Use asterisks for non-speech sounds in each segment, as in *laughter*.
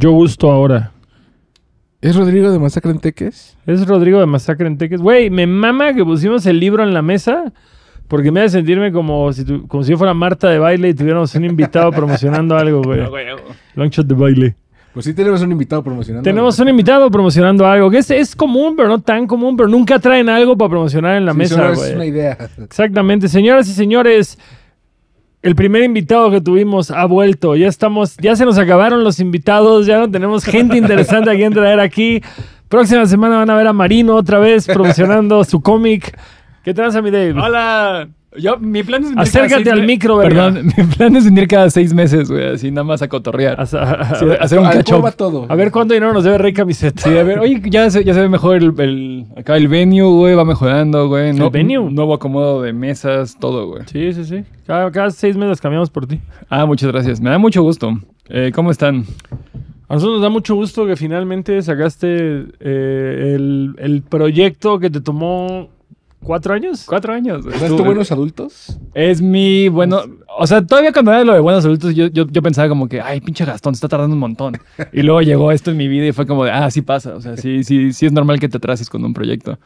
Yo gusto ahora. ¿Es Rodrigo de Masacre en Teques? Es Rodrigo de Masacre en Teques. Güey, me mama que pusimos el libro en la mesa porque me hace sentirme como si, tu- como si yo fuera Marta de baile y tuviéramos un invitado promocionando algo, güey. Longshot de baile. Pues sí tenemos un invitado promocionando. Tenemos un invitado promocionando algo que es, es común, pero no tan común, pero nunca traen algo para promocionar en la Sí, mesa, güey. es una idea. Exactamente. Señoras y señores, el primer invitado que tuvimos ha vuelto. Ya estamos, ya se nos acabaron los invitados, ya no tenemos gente interesante a quien traer aquí. Próxima semana van a ver a Marino otra vez promocionando su cómic. ¿Qué tranza, mi Dave? Hola. Yo, mi plan es venir Acércate cada seis al micro. Perdón, *laughs* mi plan es venir cada seis meses, güey, así nada más a cotorrear. *laughs* A, a- Sí, hacer un va todo. a ver cuánto dinero nos debe Rey Camiseta. Sí, a ver, oye, ya se, ya se ve mejor el, el- acá el venue, güey, va mejorando, güey. ¿El venue? Nuevo acomodo de mesas, todo, güey. Sí, sí, sí. Cada, cada seis meses cambiamos por ti. Ah, muchas gracias. Me da mucho gusto. Eh, ¿Cómo están? A nosotros nos da mucho gusto que finalmente sacaste eh, el, el proyecto que te tomó cuatro años. Cuatro años. güey. ¿Sabes tú buenos adultos? Es mi bueno. O sea, todavía cuando era lo de buenos adultos, yo, yo, yo pensaba como que, ay, pinche Gastón, se está tardando un montón. *laughs* Y luego llegó esto en mi vida y fue como de, ah, sí pasa. O sea, sí, sí, sí es normal que te atrases con un proyecto.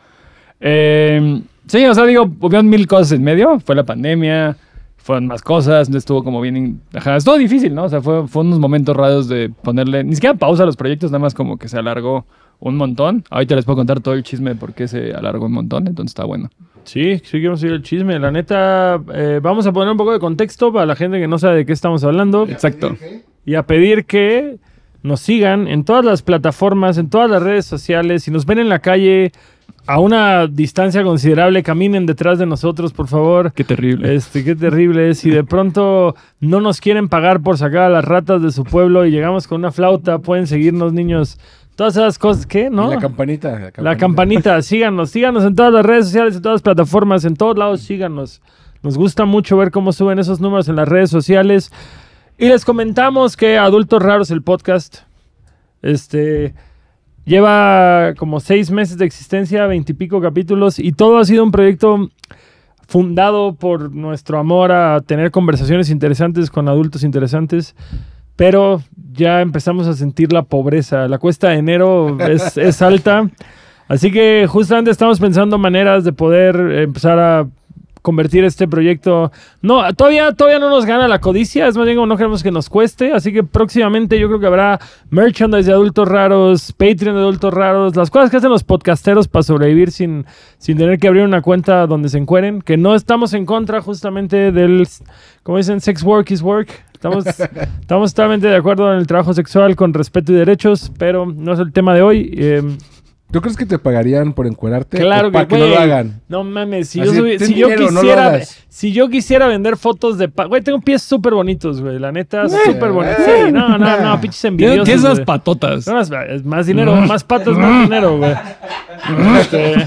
Eh, sí, o sea, digo, hubieron mil cosas en medio. Fue la pandemia, fueron más cosas, no estuvo como bien. Ajá, estuvo difícil, ¿no? O sea, fue, fue unos momentos raros de ponerle, ni siquiera pausa a los proyectos, nada más como que se alargó un montón. Ahorita les puedo contar todo el chisme de por qué se alargó un montón, entonces está bueno. Sí, sí quiero seguir el chisme. La neta, eh, vamos a poner un poco de contexto para la gente que no sabe de qué estamos hablando Exacto. y a pedir que nos sigan en todas las plataformas, en todas las redes sociales. Si nos ven en la calle a una distancia considerable, caminen detrás de nosotros, por favor. Qué terrible. Este, qué terrible es. Si de pronto no nos quieren pagar por sacar a las ratas de su pueblo y llegamos con una flauta, pueden seguirnos, niños. Todas esas cosas, ¿qué? ¿No? Y La campanita. La campanita. La campanita, *laughs* síganos, síganos en todas las redes sociales, en todas las plataformas, en todos lados, síganos. Nos gusta mucho ver cómo suben esos números en las redes sociales. Y les comentamos que Adultos Raros, el podcast, este, lleva como seis meses de existencia, veintipico capítulos, y todo ha sido un proyecto fundado por nuestro amor a tener conversaciones interesantes con adultos interesantes. Pero ya empezamos a sentir la pobreza. La cuesta de enero es, alta. Así que justamente estamos pensando maneras de poder empezar a convertir este proyecto. No, todavía, todavía no nos gana la codicia, es más bien como no queremos que nos cueste, así que próximamente yo creo que habrá merchandise de adultos raros, Patreon de adultos raros, las cosas que hacen los podcasteros para sobrevivir sin, sin tener que abrir una cuenta donde se encueren, que no estamos en contra justamente del, como dicen, sex work is work. Estamos, estamos totalmente de acuerdo en el trabajo sexual con respeto y derechos, pero no es el tema de hoy. Eh, ¿Tú crees que te pagarían por encuerarte? Claro O para que, que no lo güey, hagan. No mames, si, yo, si yo dinero, quisiera, si yo quisiera vender fotos de, güey, tengo pies súper bonitos, güey, la neta, súper bonitos. eh, Sí, no, no, no, pinches envidiosos. tienes esas patotas. No, más dinero, más patas, más dinero, güey. Este,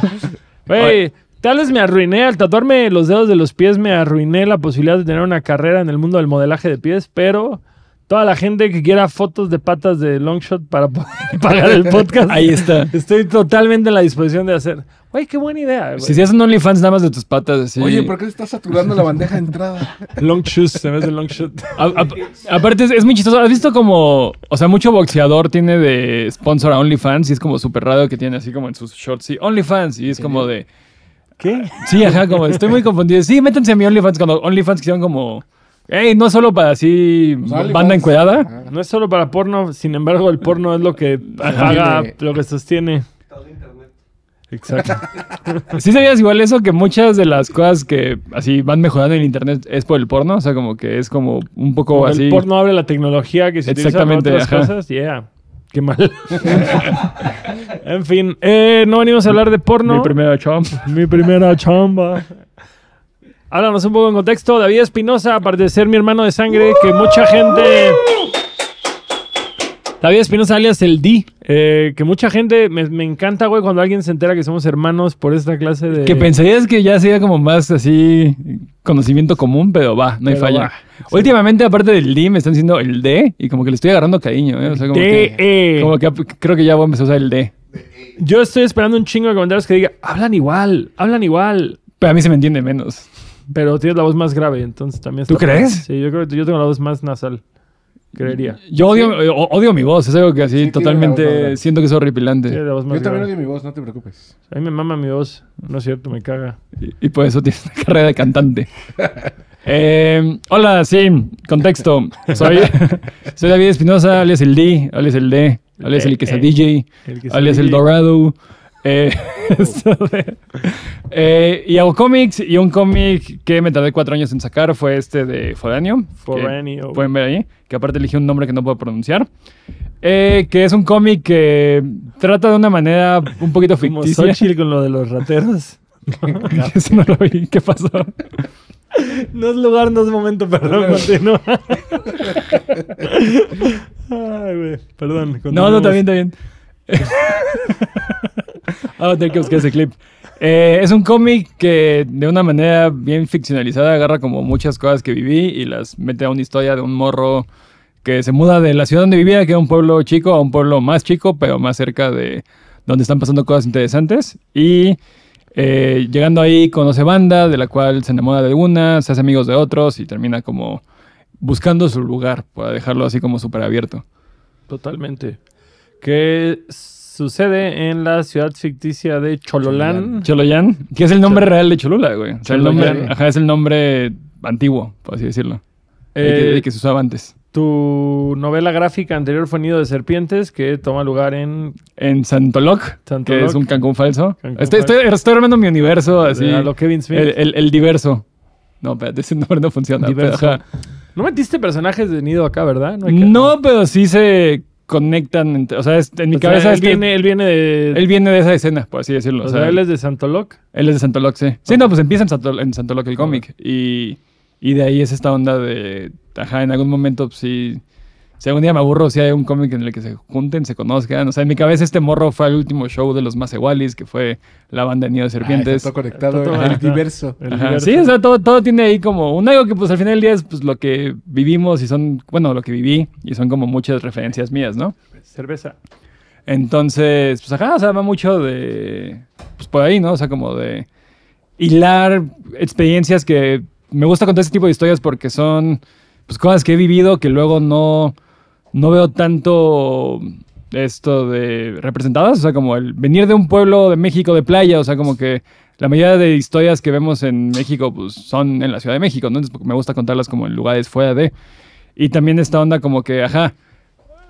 Güey, tal vez me arruiné al tatuarme los dedos de los pies, me arruiné la posibilidad de tener una carrera en el mundo del modelaje de pies, pero toda la gente que quiera fotos de patas de Longshot para poder *laughs* pagar el podcast, Ahí está. estoy totalmente en la disposición de hacer. Güey, qué buena idea. Si se hacen OnlyFans nada más de tus patas, así. Oye, ¿por qué estás saturando la bandeja de entrada? *laughs* Long shoes en vez de long shot. A- a- aparte, es, es muy chistoso. ¿Has visto como. O sea, mucho boxeador tiene de sponsor a OnlyFans y es como súper raro que tiene así como en sus shorts. Sí, OnlyFans. Y es como de. ¿Qué? Sí, ajá, como estoy muy confundido. Sí, métanse a mi OnlyFans cuando OnlyFans quisieron como. Ey, no solo para así Pues banda encuerada. Ah. No es solo para porno, sin embargo, el porno es lo que paga, lo que sostiene. Exacto. *laughs* Sí sabías igual eso que muchas de las cosas que así van mejorando en internet es por el porno, o sea, como que es como un poco Como así. El porno abre la tecnología que se utiliza para Exactamente, otras ajá. cosas. Yeah. Qué mal. *laughs* en fin, eh, no venimos a hablar de porno. Mi primera chomp. Mi primera chamba. Háblanos un poco en contexto. David Espinosa, aparte de ser mi hermano de sangre, que mucha gente. David Espinosa alias el D. eh, que mucha gente. Me, me encanta, güey, cuando alguien se entera que somos hermanos por esta clase de. Que pensarías que ya sería como más así conocimiento común, pero va, no hay Pero falla. va, Últimamente, aparte del D, me están diciendo el D y como que le estoy agarrando cariño, ¿eh? O sea, como, D, que, como que creo que ya voy a empezar a usar el D. Yo estoy esperando un chingo de comentarios que diga, hablan igual, hablan igual. Pero a mí se me entiende menos. Pero tienes la voz más grave, entonces también ¿Tú está crees? Sí, yo creo que yo tengo la voz más nasal. Creería. Yo odio, o- odio mi voz, es algo que así Sí, totalmente voz siento que es horripilante. Yo también odio mi voz, no te preocupes. A mí me mama mi voz. No es cierto, me caga. Y, y por eso tienes una *laughs* carrera de cantante. *laughs* Eh, hola, sí, contexto. Soy, *laughs* soy David Espinosa, alias el D, alias el D, alias el que sea Eh, DJ, El que alias se el. Dorado. Eh, *laughs* de- eh, y hago cómics y un cómic que me tardé cuatro años en sacar fue este de Foráneo. que Foráneo. Pueden ver ahí, que aparte elegí un nombre que no puedo pronunciar. Eh, que es un cómic que trata de una manera un poquito Como ficticia. Xochitl con lo de los *laughs* rateros. Eso no lo vi. ¿Qué pasó? No es lugar, no es momento, perdón, continúa. *laughs* Ay, güey, perdón. No, no, está bien, está bien. Vamos a tener que buscar ese clip. Eh, es un cómic que de una manera bien ficcionalizada agarra como muchas cosas que viví y las mete a una historia de un morro que se muda de la ciudad donde vivía, que era un pueblo chico, a un pueblo más chico, pero más cerca de donde están pasando cosas interesantes. Y eh, llegando ahí conoce banda, de la cual se enamora de una, se hace amigos de otros y termina como buscando su lugar, para dejarlo así como súper abierto. Totalmente. ¿Qué sucede en la ciudad ficticia de Chololán? Choloyan, que es el nombre real de Cholula, güey. O sea, el nombre, ajá, es el nombre antiguo, por así decirlo. El que, Eh, el que se usaba antes. Tu novela gráfica anterior fue Nido de Serpientes, que toma lugar en En Santoloc, Santoloc. que es un Cancún falso. Cancún estoy, falso. estoy, estoy armando mi universo así. a lo Kevin Smith. El, el- el diverso. No, espérate, ese nombre no funciona. pero, Diverso. ajá. No metiste personajes de Nido acá, ¿verdad? hay que- No, pero sí se conectan. entre- o sea, es- en mi O sea, cabeza él, este- viene, él viene de... él viene de esa escena, por así decirlo. o sea, él es de Santoloc. Él es de Santoloc, sí. Sí, no, pues empieza en, Santol- en Santoloc el cómic. Y, y de ahí es esta onda de. Ajá, en algún momento, pues sí. Si algún día me aburro, si hay un cómic en el que se junten, se conozcan. O sea, en mi cabeza este morro fue el último show de los Macewalis, que fue la banda de Nido de Ah, Serpientes. está todo conectado, Está todo- el diverso. Sí, o sea, todo, todo tiene ahí como un algo que pues al final del día es pues lo que vivimos y son, bueno, lo que viví y son como muchas referencias mías, ¿no? Cerveza. Entonces, pues ajá, o sea, va mucho de. Pues por ahí, ¿no? O sea, como de hilar experiencias que. Me gusta contar este tipo de historias porque son pues cosas que he vivido que luego no, no veo tanto esto de representadas. O sea, como el venir de un pueblo de México de playa, o sea, como que la mayoría de historias que vemos en México pues son en la Ciudad de México, ¿no? Entonces me gusta contarlas como en lugares fuera de. Y también esta onda como que, ajá,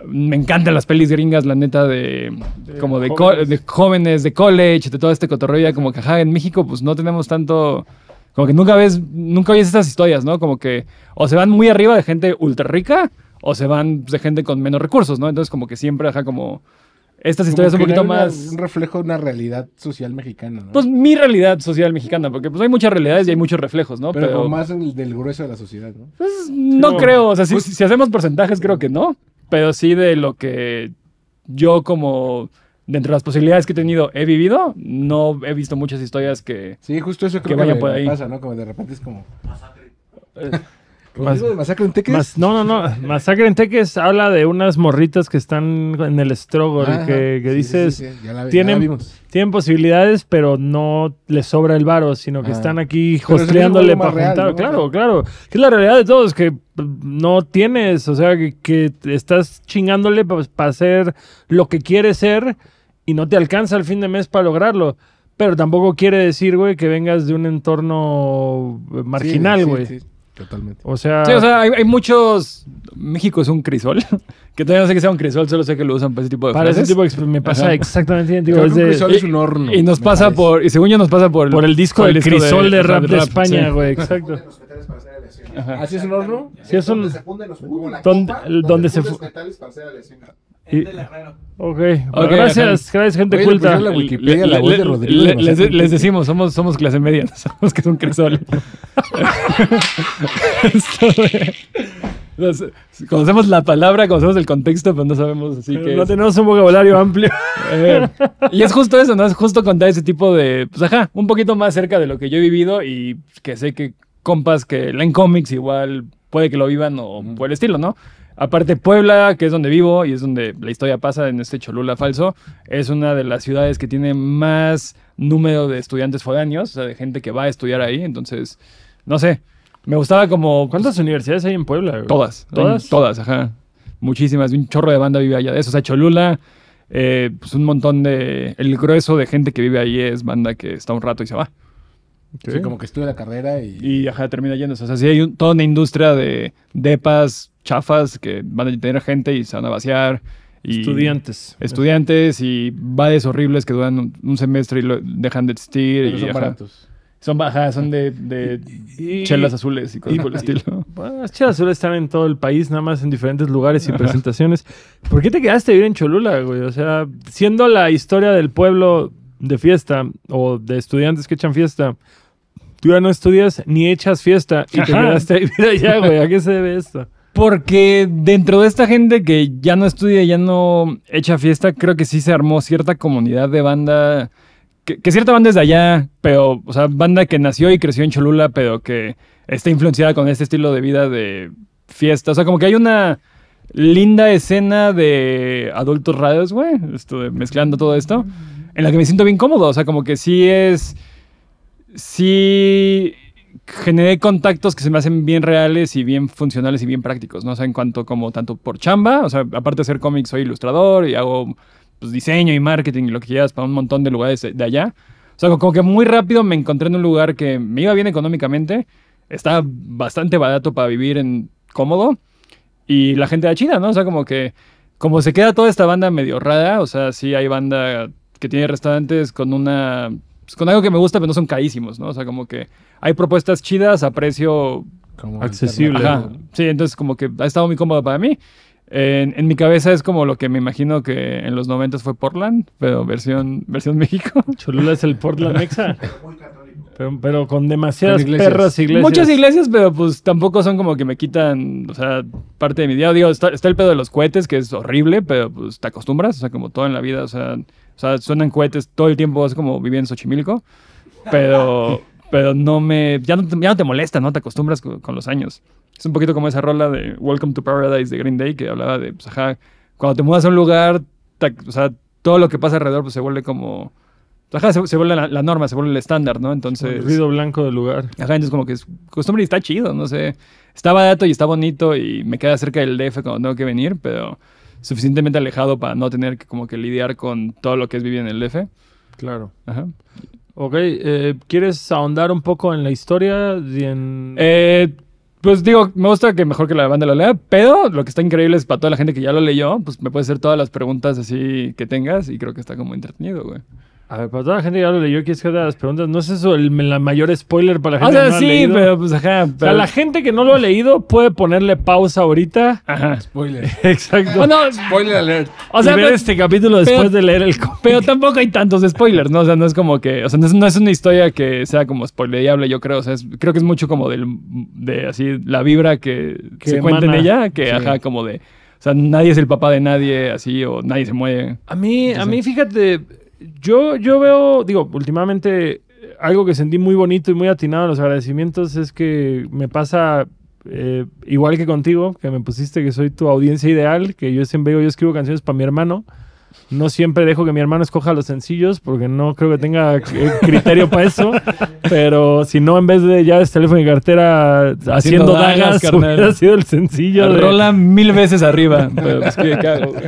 me encantan las pelis gringas, la neta, de, De como de, jóvenes. de jóvenes, de college, de todo este cotorreo, ya como que, ajá, en México pues no tenemos tanto, como que nunca ves, nunca oyes estas historias, ¿no? Como que o se van muy arriba de gente ultra rica o se van pues, de gente con menos recursos, ¿no? Entonces como que siempre, ajá, como estas historias un Como que pues, poquito una- más... Un reflejo de una realidad social mexicana, ¿no? Pues mi realidad social mexicana, porque pues hay muchas realidades y hay muchos reflejos, ¿no? pero, como más en el- del grueso de la sociedad, ¿no? Pues, no creo, o sea, si, si hacemos porcentajes creo que no, pero sí de lo que yo como, de entre las posibilidades que he tenido, he vivido, no he visto muchas historias que... Sí, justo eso Que que, vayan me- por ahí. pasa, ¿no? Como de repente es como... Mas- ¿Rodrigo de Masacre en Teques? Mas- no, no, no. Masacre en Teques habla de unas morritas que están en el Strogor, Ajá, que, que sí, dices, sí, sí, ya la, tienen- tienen posibilidades, pero no les sobra el varo, sino que Ah. están aquí mismo para real, juntar. ¿no? Claro, claro. Que es la realidad de todos, que mm, no tienes, o sea, que, estás chingándole para hacer lo que quieres ser y no te alcanza el fin de mes para lograrlo. Pero tampoco quiere decir, güey, que vengas de un entorno marginal, Sí, sí, güey. sí, totalmente. O sea, Sí, o sea, hay, hay muchos... México es un crisol, *laughs* que todavía no sé que sea un crisol, solo sé que lo usan para ese tipo de para ese frases. tipo de me pasa Ajá. exactamente idéntico. Un de- crisol es un horno. Y nos pasa parece. por... Y según yo nos pasa por... por el disco del crisol de, ajá, rap de sí. España, güey, exacto. ¿Así es un horno? Sí, es un... se funden los como la Donde- copa, el- donde se y- Ok, Ok, gracias, gracias gente Oye, culta. pusieron la Wikipedia, Le- la voz le- de Rodrigo. le- de les, les decimos, somos, somos clase media, no sabemos que es un crisol. Nos- conocemos la palabra, conocemos el contexto, pero no sabemos así que. No tenemos un vocabulario amplio. Eh, y es justo eso, ¿no? Es justo contar ese tipo de. Pues ajá, un poquito más cerca de lo que yo he vivido y que sé que compas que leen cómics igual puede que lo vivan o por el estilo, ¿no? Aparte, Puebla, que es donde vivo y es donde la historia pasa en este Cholula falso, es una de las ciudades que tiene más número de estudiantes foráneos, o sea, de gente que va a estudiar ahí. Entonces, no sé, me gustaba como. ¿Cuántas universidades hay en Puebla? güey? Todas. ¿Todas? Todas, ajá. muchísimas, un chorro de banda vive allá de eso. O sea, Cholula, eh, pues un montón de. El grueso de gente que vive ahí es banda que está un rato y se va. Sí, como que estudia la carrera y... Y ajá, termina yéndose. O sea, sí hay un- toda una industria de depas, chafas que van a tener gente y se van a vaciar. Y Estudiantes. Estudiantes y vades horribles que duran un, un semestre y lo dejan de existir. Pero y, son ajá. baratos. Son, ajá, son de, de Y- chelas azules y cosas por el estilo. Bueno, las chelas azules están en todo el país, nada más en diferentes lugares y presentaciones. ¿Por qué te quedaste a vivir en Cholula, güey? O sea, siendo la historia del pueblo de fiesta o de estudiantes que echan fiesta, tú ya no estudias ni echas fiesta y te Ajá. quedaste a vivir allá, güey. ¿A qué se debe esto? Porque dentro de esta gente que ya no estudia, ya no echa fiesta, creo que sí se armó cierta comunidad de banda. Que, que cierta banda es de allá, pero, o sea, banda que nació y creció en Cholula, pero que está influenciada con este estilo de vida de fiesta. O sea, como que hay una linda escena de adultos radios, güey, esto de mezclando todo esto, en la que me siento bien cómodo. O sea, como que sí es. Sí generé contactos que se me hacen bien reales y bien funcionales y bien prácticos, ¿no? O sea, en cuanto como tanto por chamba, o sea, aparte de hacer cómics, soy ilustrador y hago pues, diseño y marketing y lo que quieras para un montón de lugares de de allá. O sea, como que muy rápido me encontré en un lugar que me iba bien económicamente, estaba bastante barato para vivir en cómodo y la gente era chida, ¿no? O sea, como que como se queda toda esta banda medio rara, o sea, sí hay banda que tiene restaurantes con una pues, con algo que me gusta, pero no son carísimos, ¿no? O sea, como que hay propuestas chidas a precio Como Accesible. Ajá. Sí, entonces como que ha estado muy cómodo para mí. En, en mi cabeza es como lo que me imagino que en los 90 fue Portland, pero versión, versión *laughs* México. Cholula es el Portland Mexa. *laughs* Pero, pero con demasiadas Con iglesias. perras iglesias. Muchas iglesias, pero pues tampoco son como que me quitan, o sea, parte de mi día. Digo, está, está el pedo de los cohetes, que es horrible, pero pues te acostumbras, o sea, como todo en la vida, o sea, o sea suenan cohetes todo el tiempo, es como vivir en Xochimilco, pero, *laughs* pero no me, ya no, te- ya no te molesta, ¿no? Te acostumbras con, con los años. Es un poquito como esa rola de Welcome to Paradise de Green Day, que hablaba de, pues, ajá, cuando te mudas a un lugar, te- o sea, todo lo que pasa alrededor, pues se vuelve como... Ajá, se, se vuelve la, la norma, se vuelve el estándar, ¿no? Entonces... El ruido blanco del lugar. Ajá, entonces como que es costumbre y está chido, no sé. Está barato y está bonito y me queda cerca del DF cuando tengo que venir, pero suficientemente alejado para no tener que como que lidiar con todo lo que es vivir en el DF. Claro. Ajá. Ok, eh, ¿quieres ahondar un poco en la historia? en- Eh, pues digo, me gusta que mejor que la banda lo lea, pero lo que está increíble es para toda la gente que ya lo leyó, pues me puedes hacer todas las preguntas así que tengas y creo que está como entretenido, güey. A ver, para toda la gente que ya lo leyó, ¿quieres que haga las preguntas? No es eso el, la mayor spoiler para la O gente sea, que no lo ha sí, leído. pero pues ajá. O sea, pero- la gente que no lo ha leído puede ponerle pausa ahorita. Ajá. Spoiler. *laughs* Exacto. Oh, no, Spoiler alert. o sea, y ver pero- este capítulo después de leer el cómic. Pero tampoco hay tantos spoilers, ¿no? O sea, no es como que. O sea, no es, no es una historia que sea como spoilerable, yo creo. O sea, es- creo que es mucho como del, de así, la vibra que, Que se cuenta en emana. ella, que Sí. ajá, como de. O sea, nadie es el papá de nadie, así, o nadie se muere. A mí, a mí, fíjate, yo, yo veo, digo, últimamente algo que sentí muy bonito y muy atinado en los agradecimientos es que me pasa eh, igual que contigo, que me pusiste que soy tu audiencia ideal, que yo siempre digo, yo escribo canciones para mi hermano. No siempre dejo que mi hermano escoja los sencillos porque no creo que tenga eh, criterio para eso. Pero si no, en vez de llaves, teléfono y cartera haciendo, dagas, dagas, hubiera sido el sencillo. de- Rola mil veces arriba. Pero pues, ¿qué, güey?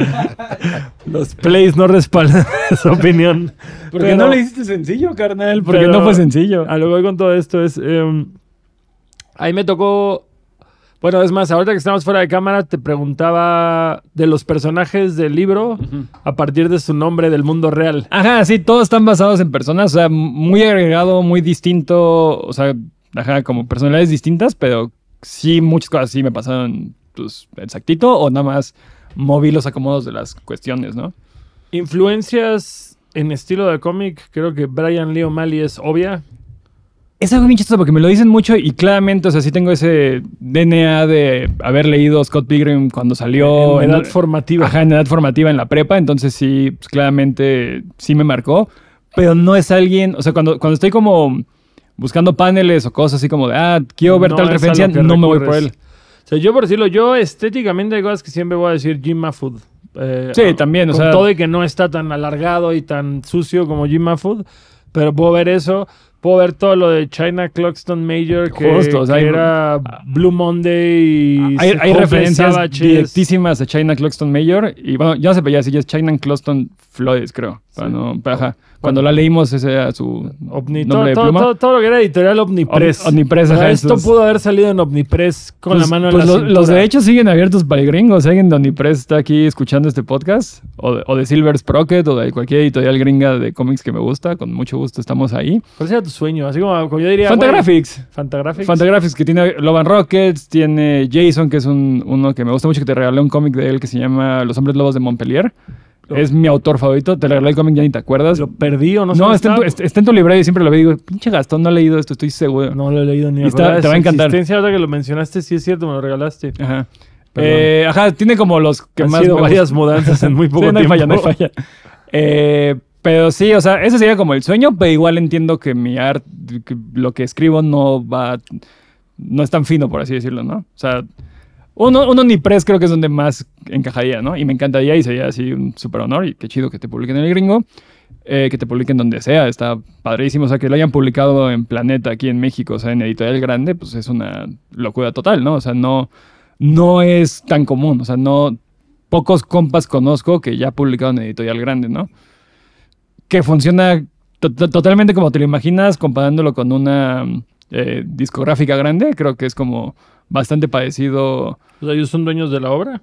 *laughs* Los plays no respaldan *laughs* esa opinión. ¿Por qué Pero- no le hiciste sencillo, carnal? Porque no fue sencillo. A lo que voy con todo esto es. eh, ahí me tocó. Bueno, es más, ahorita que estamos fuera de cámara, te preguntaba de los personajes del libro a partir de su nombre del mundo real. Ajá, sí, todos están basados en personas, o sea, muy agregado, muy distinto, o sea, ajá, como personalidades distintas, pero sí, muchas cosas sí me pasaron, pues, exactito, o nada más moví los acomodos de las cuestiones, ¿no? Influencias en estilo de cómic, creo que Brian Lee O'Malley es obvia. Es algo bien chistoso porque me lo dicen mucho y claramente, o sea, sí tengo ese DNA de haber leído Scott Pilgrim cuando salió. en edad formativa. Ajá, en edad formativa en la prepa, entonces sí, pues, claramente sí me marcó, pero no es alguien, o sea, cuando, cuando estoy como buscando paneles o cosas así como de, ah, quiero ver No tal referencia, no me voy por él. O sea, yo por decirlo, yo estéticamente hay cosas que siempre voy a decir Jim Mahfood. Eh, Sí, también, o sea- todo y que no está tan alargado y tan sucio como Jim Mahfood, pero puedo ver eso. Puedo ver todo lo de China Clockstone Major, que, Justo, o sea, que hay- era Blue Monday y... Hay, hay referencias directísimas a China Clockstone Major. Y bueno, ya no se veía así, es China Clockstone Flores, creo. Para Sí. no- para- ajá. Cuando la leímos, ese era su Omni- nombre todo, de todo- pluma. todo- todo lo que era editorial Omnipress. Om- Omnipress, ajá, esto pudo haber salido en Omnipress con Pues- la mano en pues la lo- los, de cintura. hecho siguen abiertos para el gringo. Si alguien de Omnipress está aquí escuchando este podcast, o de, o de Silver Sprocket, o de cualquier editorial gringa de cómics que me gusta, con mucho gusto estamos ahí. ¿Cuál sería tu sueño? Así como, como yo diría... Fantagraphics. Fantagraphics. Fantagraphics, que tiene Loban Rockets, tiene Jason, que es un, uno que me gusta mucho, que te regalé un cómic de él que se llama Los Hombres Lobos de Montpellier. Lo- Es mi autor favorito. Te regalé el cómic, ya ni te acuerdas. ¿Lo perdí o no no, sé dónde está, en tu, está- está en tu librería y siempre lo veo y digo, pinche Gastón, no he leído esto, estoy seguro. No lo he leído ni Y está- te va a encantar. existencia. Ahora que lo mencionaste, sí es cierto, me lo regalaste. Ajá. Eh, ajá, tiene como los que Han más. sido varias mudanzas en muy *laughs* poco Sí, no hay tiempo. falla, no hay falla. Eh, pero sí, o sea, ese sería como el sueño, pero igual entiendo que mi arte, lo que escribo no va, no es tan fino, por así decirlo, ¿no? O sea, uno, uno ni press creo que es donde más encajaría, ¿no? Y me encantaría y sería así un súper honor y qué chido que te publiquen en el gringo, eh, que te publiquen donde sea, está padrísimo, o sea, que lo hayan publicado en Planeta aquí en México, o sea, en editorial grande, pues es una locura total, ¿no? O sea, no, no es tan común, o sea, no, pocos compas conozco que ya publicaron en editorial grande, ¿no? Que funciona to- to- totalmente como te lo imaginas, comparándolo con una eh, discográfica grande, creo que es como bastante parecido O sea, ellos son dueños de la obra.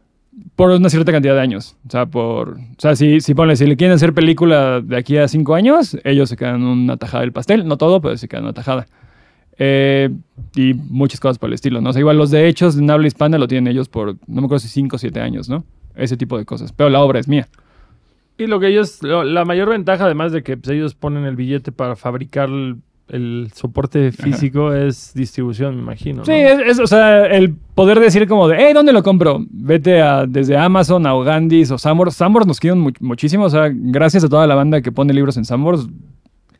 por una cierta cantidad de años. O sea, por. O sea, si, si ponle, si le quieren hacer película de aquí a cinco años, ellos se quedan una tajada del pastel. No todo, pero se quedan una tajada. Eh, y muchas cosas por el estilo, ¿no? O sea, igual los derechos de una habla hispana lo tienen ellos por, no me acuerdo si cinco o siete años, ¿no? Ese tipo de cosas. Pero la obra es mía. Y lo que ellos, lo- la mayor ventaja, además de que pues, ellos ponen el billete para fabricar el, soporte físico, es distribución, me imagino. Sí, ¿no? es, es, o sea, el poder decir como de, hey, ¿dónde lo compro? Vete a, desde Amazon a Ogandis o Sambors. Sambors nos quieren mu- muchísimo, o sea, gracias a toda la banda que pone libros en Sambors.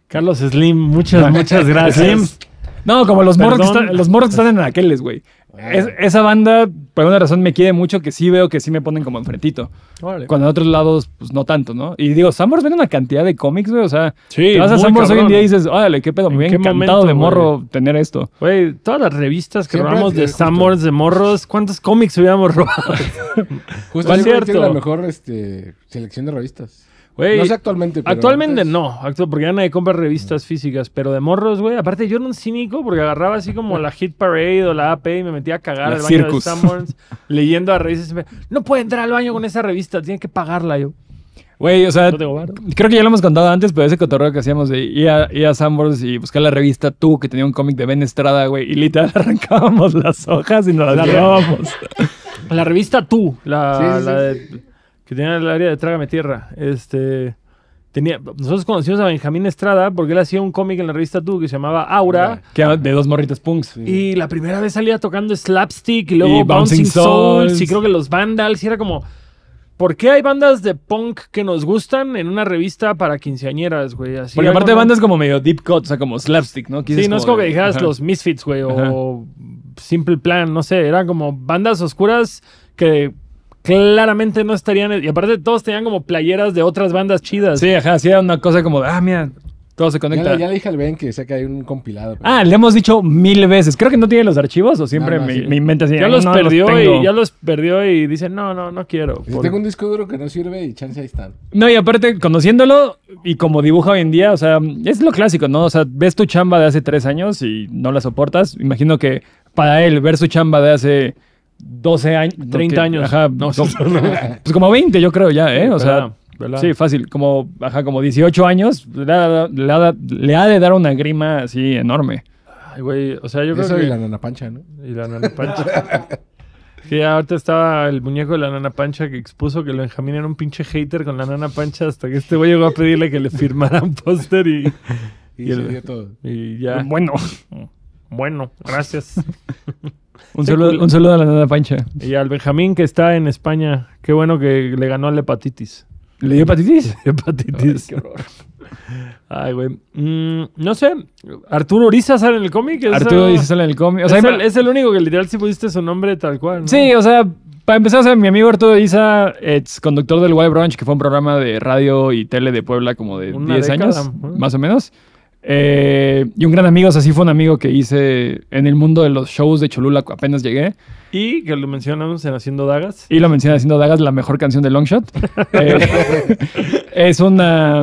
Carlos Slim, muchas, *laughs* muchas gracias. No, como los morros, que los morros que están en aqueles, güey. Es- esa banda, por alguna razón, me quiere mucho que sí veo que sí me ponen como enfrentito. Órale. Cuando en otros lados, pues no tanto, ¿no? Y digo, Sambors vende una cantidad de cómics, güey. O sea, Sí, te vas a Sambors hoy en día y dices, órale, qué pedo, me ¿En hubiera qué encantado momento, de morro tener esto. Güey, todas las revistas que Siempre robamos de. Summers, de morros, ¿cuántos cómics hubiéramos robado? *laughs* Justo Es cierto. tiene la mejor este, selección de revistas. No sé actualmente, pero Actualmente antes- no, porque ya nadie compra revistas físicas, pero de morros, güey. Aparte, yo era un cínico porque agarraba así como la Hit Parade o la AP y me metía a cagar La al baño Circus. de Sanborns *laughs* leyendo a revistas. me- No puede entrar al baño con esa revista, tiene que pagarla yo. Güey, o sea, No tengo varo. creo que ya lo hemos contado antes, pero ese cotorreo que hacíamos de ir a, ir a Sambors y buscar la revista Tú, que tenía un cómic de Ben Estrada, güey, y literal *laughs* arrancábamos las hojas y nos las La- llevábamos. *laughs* La revista Tú, la, Sí, sí, la sí. Que tenía el área de Trágame Tierra. Este. Tenía, nosotros conocimos a Benjamín Estrada porque él hacía un cómic en la revista Tú que se llamaba Aura. Que era de dos morritos punks. Sí. Y la primera vez salía tocando slapstick y luego Y Bouncing, Bouncing Souls. Souls. y creo que los Vandals. Y era como, ¿por qué hay bandas de punk que nos gustan en una revista para quinceañeras, güey? Así Porque aparte de no- bandas como medio deep cut, o sea, como slapstick, ¿no? Sí, no es como que dijeras ajá. los Misfits, güey, Ajá. o Simple Plan, no sé. Eran como bandas oscuras que claramente no estarían. Y aparte, todos tenían como playeras de otras bandas chidas. Sí, ajá, sí era una cosa como de, ah, mira, todo se Ya, conecta. le- ya le dije al Ben que sé que hay un compilado. pero- Ah, le hemos dicho mil veces. Creo que no tiene los archivos o siempre No, no, me, sí. me inventa así. Ya "Ah, los no, perdió tengo". y ya los perdió y dice, no, no, no quiero. Por- Tengo un disco duro que no sirve y chance ahí están. No, y aparte, conociéndolo y como dibuja hoy en día, o sea, es lo clásico, ¿no? O sea, ves tu chamba de hace tres años y no la soportas. Imagino que para él, ver su chamba de hace 12 años. 30 que- años. Ajá, No, *laughs* no. pues como 20, yo creo ya, ¿eh? O sea, sí, fácil. Como, ajá, como 18 años, le ha, le ha- le ha de dar una grima así enorme. Ay, güey, o sea, yo creo Eso que... y la nana pancha, ¿no? Y la nana pancha. *laughs* que ahorita estaba el muñeco de la nana pancha que expuso que el Benjamín era un pinche hater con la nana pancha hasta que este güey llegó a pedirle que le firmara un póster y, *laughs* Y, Y se el- dio todo. y ya. Bueno, Bueno, gracias. Un saludo, un saludo a la nana pancha. y al Benjamín que está en España. Qué bueno que le ganó a la hepatitis. ¿Le dio hepatitis? *laughs* Hepatitis. Ay, qué horror. Ay, güey. Mm, no sé. Arturo Uriza sale en el cómic. Es, Arturo dice sale en el cómic. O es, sea, el, es el único que literal sí pusiste su nombre tal cual. ¿no? Sí, o sea, para empezar, o sea, mi amigo Arturo Isa, ex conductor del Wild Brunch, que fue un programa de radio y tele de Puebla como de Una 10 década, años, más o menos. Eh, y un gran amigo, o sea, sí fue un amigo que hice en el mundo de los shows de Cholula apenas llegué. Y que lo mencionamos en Haciendo Dagas. Y lo menciona haciendo Dagas, la mejor canción de Longshot. *laughs* Eh, es una.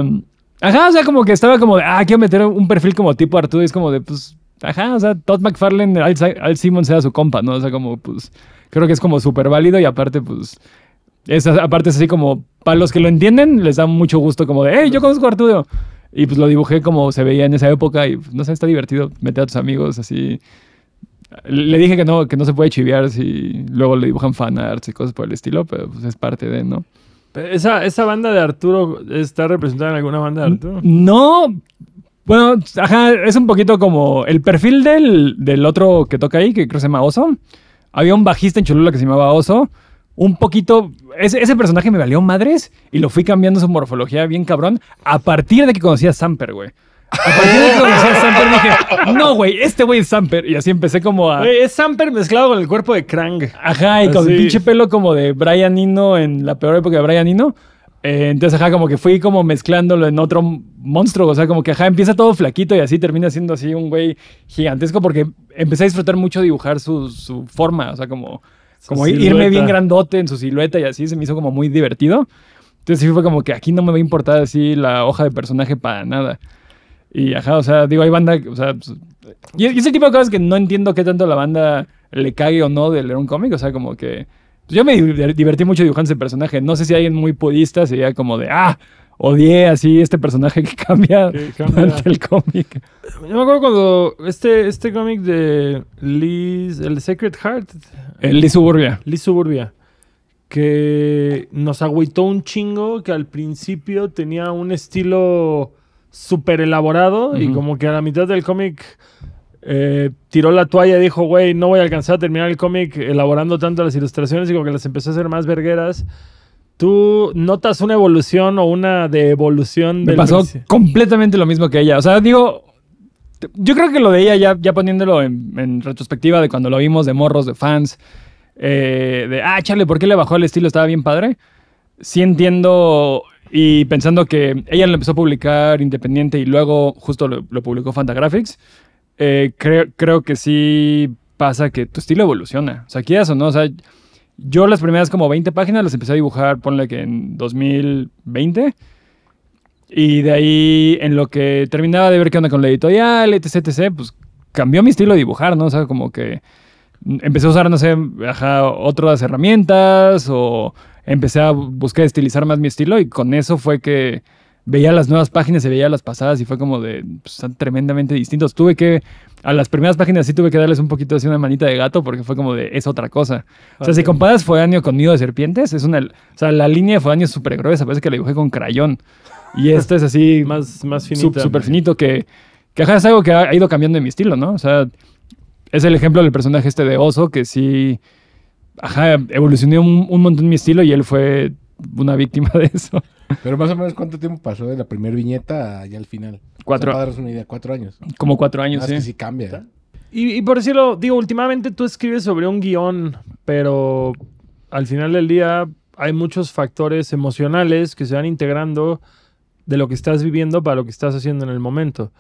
Ajá, o sea, como que estaba como de, ah, quiero meter un perfil como tipo Arturo. Y es como de, pues, ajá, o sea, Todd McFarlane, Al, Al Simmons sea su compa, ¿no? O sea, como, pues, creo que es como súper válido y aparte, pues, es, aparte es así como, para los que lo entienden, les da mucho gusto como de, hey, yo conozco a Arturo. Y pues lo dibujé como se veía en esa época y, pues, no sé, está divertido meter a tus amigos así. Le dije que no, que no se puede chiviar si luego le dibujan fanarts y cosas por el estilo, pero pues es parte de, ¿no? Esa, esa banda de Arturo está representada en alguna banda de Arturo. No. Bueno, ajá, es un poquito como el perfil del, del otro que toca ahí, que creo que se llama Oso. Había un bajista en Cholula que se llamaba Oso. Un poquito. Ese, ese personaje me valió madres y lo fui cambiando su morfología bien cabrón a partir de que conocí a Samper, güey. A partir de que conocí a Samper dije, no, güey, este güey es Samper. Y así empecé como a. Güey, es Samper mezclado con el cuerpo de Krang. Ajá, y con Así. el pinche pelo como de Brian Eno en la peor época de Brian Eno. Eh, entonces, ajá, como que fui como mezclándolo en otro monstruo. O sea, como que, ajá, empieza todo flaquito y así termina siendo así un güey gigantesco porque empecé a disfrutar mucho dibujar su, su forma. O sea, como, Como irme silueta. bien grandote en su silueta y así se me hizo como muy divertido. Entonces sí fue como que aquí no me va a importar así la hoja de personaje para nada. Y ajá, o sea, digo, hay banda, o sea, pues, y, ese tipo de cosas que no entiendo qué tanto la banda le cague o no de leer un cómic, o sea, como que pues yo me diver- divertí mucho dibujando ese personaje. No sé si alguien muy pudista sería como de, ah, odié así este personaje que cambia Que cambia. durante el cómic. Yo me acuerdo cuando este, este cómic de Liz, el Sacred Heart, El Lee Suburbia. Liz Suburbia, que nos agüitó un chingo, que al principio tenía un estilo súper elaborado y como que a la mitad del cómic eh, tiró la toalla y dijo, güey, no voy a alcanzar a terminar el cómic elaborando tanto las ilustraciones y como que las empezó a hacer más vergueras. ¿Tú notas una evolución o una devolución Me del pasó completamente lo mismo que ella. O sea, digo, yo creo que lo de ella, ya, ya poniéndolo en, retrospectiva de cuando lo vimos de morros, de fans, eh, de, ah, chale, ¿por qué le bajó el estilo? Estaba bien padre. Sí entiendo y pensando que ella lo empezó a publicar independiente y luego justo lo, publicó Fantagraphics, eh, creo, creo que sí pasa que tu estilo evoluciona. O sea, quieras o no, o sea, yo las primeras como 20 páginas las empecé a dibujar, ponle que en 2020. Y de ahí, en lo que terminaba de ver qué onda con la editorial, etc, etc, pues cambió mi estilo de dibujar, ¿no? O sea, como que empecé a usar, no sé, ajá, otras herramientas o empecé a buscar estilizar más mi estilo y con eso fue que veía las nuevas páginas y veía las pasadas y fue como de, pues, están tremendamente distintos. Tuve que, a las primeras páginas sí tuve que darles un poquito así una manita de gato porque fue como de, es otra cosa. O sea, si comparas Fodanio con Nido de Serpientes, es una, o sea, la línea de Fodanio es súper gruesa, parece que la dibujé con crayón. Y *laughs* esto es así, más, más finita? súper finito que, que ajá, es algo que ha, ha ido cambiando en mi estilo, ¿no? O sea, es el ejemplo del personaje este de Oso que sí, ajá, evolucionó un, un montón mi estilo y él fue una víctima de eso. Pero más o menos, ¿cuánto tiempo pasó de la primera viñeta a ya al final? Cuatro. O sea, para darnos una idea, cuatro años. Como cuatro años, Más sí. que sí cambia. ¿eh? Y, y por decirlo, digo, últimamente tú escribes sobre un guion, pero al final del día hay muchos factores emocionales que se van integrando de lo que estás viviendo para lo que estás haciendo en el momento.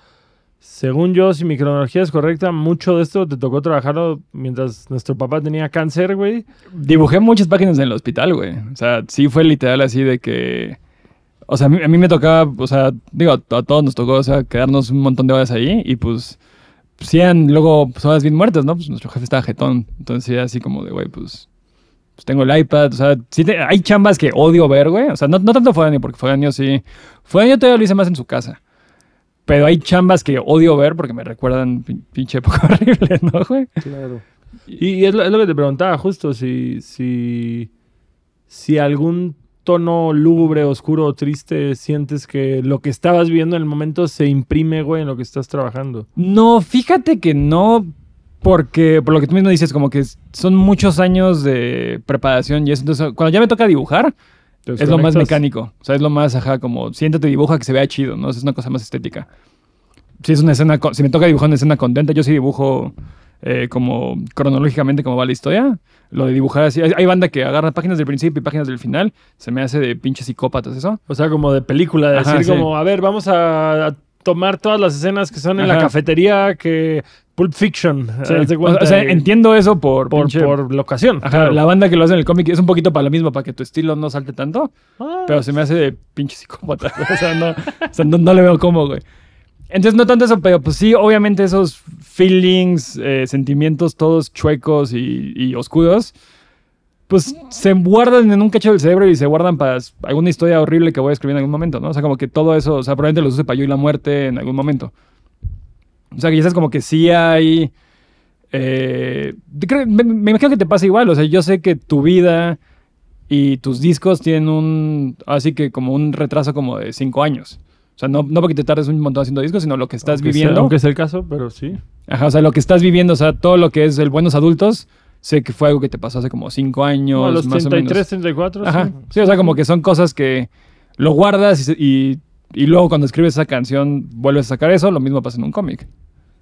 Según yo, si mi cronología es correcta, mucho de esto te tocó trabajarlo mientras nuestro papá tenía cáncer, güey. Dibujé muchas páginas en el hospital, güey. O sea, sí fue literal así de que... O sea, a mí, me tocaba, o sea, digo, a, todos nos tocó, o sea, quedarnos un montón de horas ahí y pues... Sí, luego pues, horas bien muertas, ¿no? Pues nuestro jefe estaba jetón. Entonces, sí, así como de, güey, pues... Pues tengo el iPad, o sea, sí te- hay chambas que odio ver, güey. O sea, no, no tanto Fodanio, porque Fodanio sí... Fodanio todavía lo hice más en su casa. Pero hay chambas que odio ver porque me recuerdan pin- pinche época *laughs* horrible, ¿no, güey? Claro. Y, y es, lo, es lo que te preguntaba, justo, si, si, si algún tono lúgubre, oscuro o triste sientes que lo que estabas viendo en el momento se imprime, güey, en lo que estás trabajando. No, fíjate que no, porque por lo que tú mismo dices, como que son muchos años de preparación y eso. Entonces, cuando ya me toca dibujar, es lo más mecánico. O sea, es lo más, ajá, como siéntate, dibuja que se vea chido, ¿no? Es una cosa más estética. Si es una escena, si me toca dibujar una escena contenta, yo sí dibujo eh, como cronológicamente como va la historia. Lo de dibujar así. Hay, hay banda que agarra páginas del principio y páginas del final. Se me hace de pinches psicópatas eso. O sea, como de película, de Ajá, decir sí. como, a ver, vamos a, a tomar todas las escenas que son en la cafetería que Pulp Fiction. Sí. O- sea, entiendo eso por, por, pinche- por la ocasión. Ajá, claro. la banda que lo hace en el cómic es un poquito para lo mismo, para que tu estilo no salte tanto. Ah, Pero se me hace de pinche psicópata. güey. O sea, no, o sea, no, no le veo cómo, güey. Entonces, no tanto eso, pero pues sí, obviamente esos feelings, eh, sentimientos todos chuecos y, y oscuros, pues se guardan en un cacho del cerebro y se guardan para alguna historia horrible que voy a escribir en algún momento, ¿no? O sea, como que todo eso, o sea, probablemente los use para yo y la muerte en algún momento. O sea, que sabes como que sí hay... eh, creo- me, me imagino que te pasa igual, o sea, yo sé que tu vida y tus discos tienen un, así que como un retraso como de cinco años. O sea, no, no porque te tardes un montón haciendo discos, sino lo que estás aunque sea- viviendo. aunque sea el caso, pero sí. Ajá, o sea, lo que estás viviendo, o sea, todo lo que es el Buenos Adultos, sé que fue algo que te pasó hace como cinco años, No, a los más o 33, menos. 34. Ajá, sí. sí, o sea, como que son cosas que lo guardas y, y, y luego cuando escribes esa canción vuelves a sacar eso, lo mismo pasa en un cómic.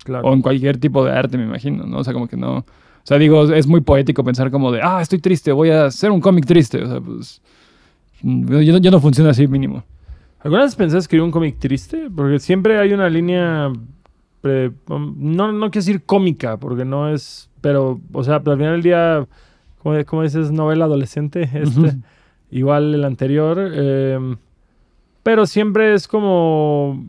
Claro. O en cualquier tipo de arte, me imagino, ¿no? O sea, como que no... O sea, digo, es muy poético pensar como de, ah, estoy triste, voy a hacer un cómic triste. O sea, pues... mm, Yo, no- yo no funciona así mínimo. ¿Alguna vez pensaste escribir un cómic triste? Porque siempre hay una línea. pre- no, no quiero decir cómica, porque no es. Pero, o sea, al final del día, como, como dices, novela adolescente, *laughs* este, igual el anterior. eh, pero siempre es como.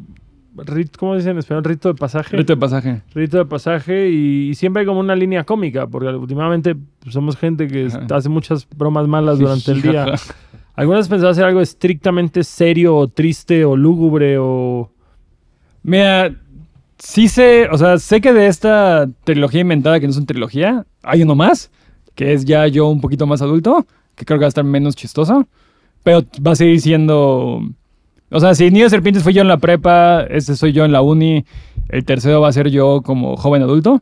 rit- ¿Cómo dicen en español? Rito de pasaje. Rito de pasaje. Rito de pasaje y, y siempre hay como una línea cómica, porque últimamente pues, somos gente que Ajá. hace muchas bromas malas durante el día. ¿Algunas pensado hacer algo estrictamente serio o triste o lúgubre o...? Mira, sí sé, o sea, sé que de esta trilogía inventada, que no es una trilogía, hay uno más, que es ya yo un poquito más adulto, que creo que va a estar menos chistoso, pero va a seguir siendo... O sea, si Nido de Serpientes fui yo en la prepa, este soy yo en la uni, el tercero va a ser yo como joven adulto.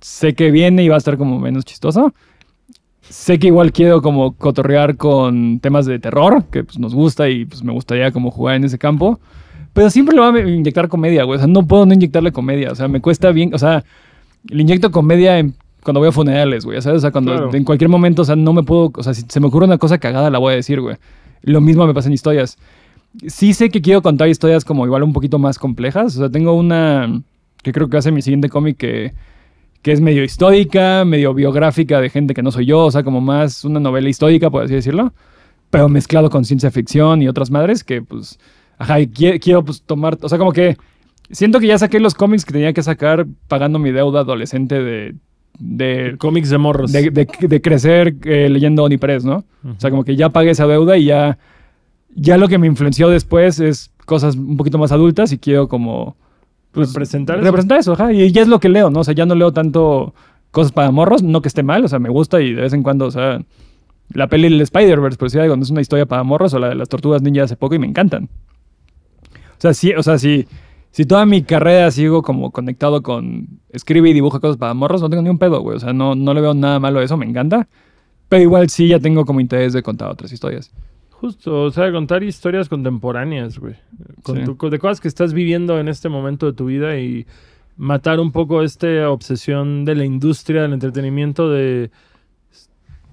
Sé que viene y va a estar como menos chistoso. Sé que igual quiero como cotorrear con temas de terror, que pues, nos gusta y pues me gustaría como jugar en ese campo. Pero siempre le va a inyectar comedia, güey. O sea, no puedo no inyectarle comedia. O sea, me cuesta bien. O sea, le inyecto comedia en- cuando voy a funerales, güey. ¿Sabes? O sea, cuando Claro. en cualquier momento, o sea, no me puedo. O sea, si se me ocurre una cosa cagada, la voy a decir, güey. Lo mismo me pasa en historias. Sí sé que quiero contar historias como igual un poquito más complejas. O sea, tengo una. que creo que va a ser mi siguiente cómic que. que es medio histórica, medio biográfica de gente que no soy yo. O sea, como más una novela histórica, por así decirlo. Pero mezclado con ciencia ficción y otras madres que, pues. Ajá, y qui- quiero pues tomar, o sea, como que siento que ya saqué los cómics que tenía que sacar pagando mi deuda adolescente de, de, Cómics de morros. de, de- de crecer eh, leyendo Oni ¿no? O sea, como que ya pagué esa deuda y ya, ya lo que me influenció después es cosas un poquito más adultas y quiero como... pues, ¿Representar eso? Representar eso, ajá. Y ya es lo que leo, ¿no? O sea, ya no leo tanto cosas para morros, no que esté mal, o sea, me gusta y de vez en cuando, o sea, la peli del Spider-Verse, por si algo, no es una historia para morros, o la de las tortugas ninja hace poco y me encantan. O sea, sí, o sea, si, si toda mi carrera sigo como conectado con escribe y dibuja cosas para morros, no tengo ni un pedo, güey. O sea, no, no le veo nada malo a eso, me encanta. Pero igual sí ya tengo como interés de contar otras historias. Justo, o sea, contar historias contemporáneas, güey. Con Sí. tu- de cosas que estás viviendo en este momento de tu vida y matar un poco esta obsesión de la industria del entretenimiento de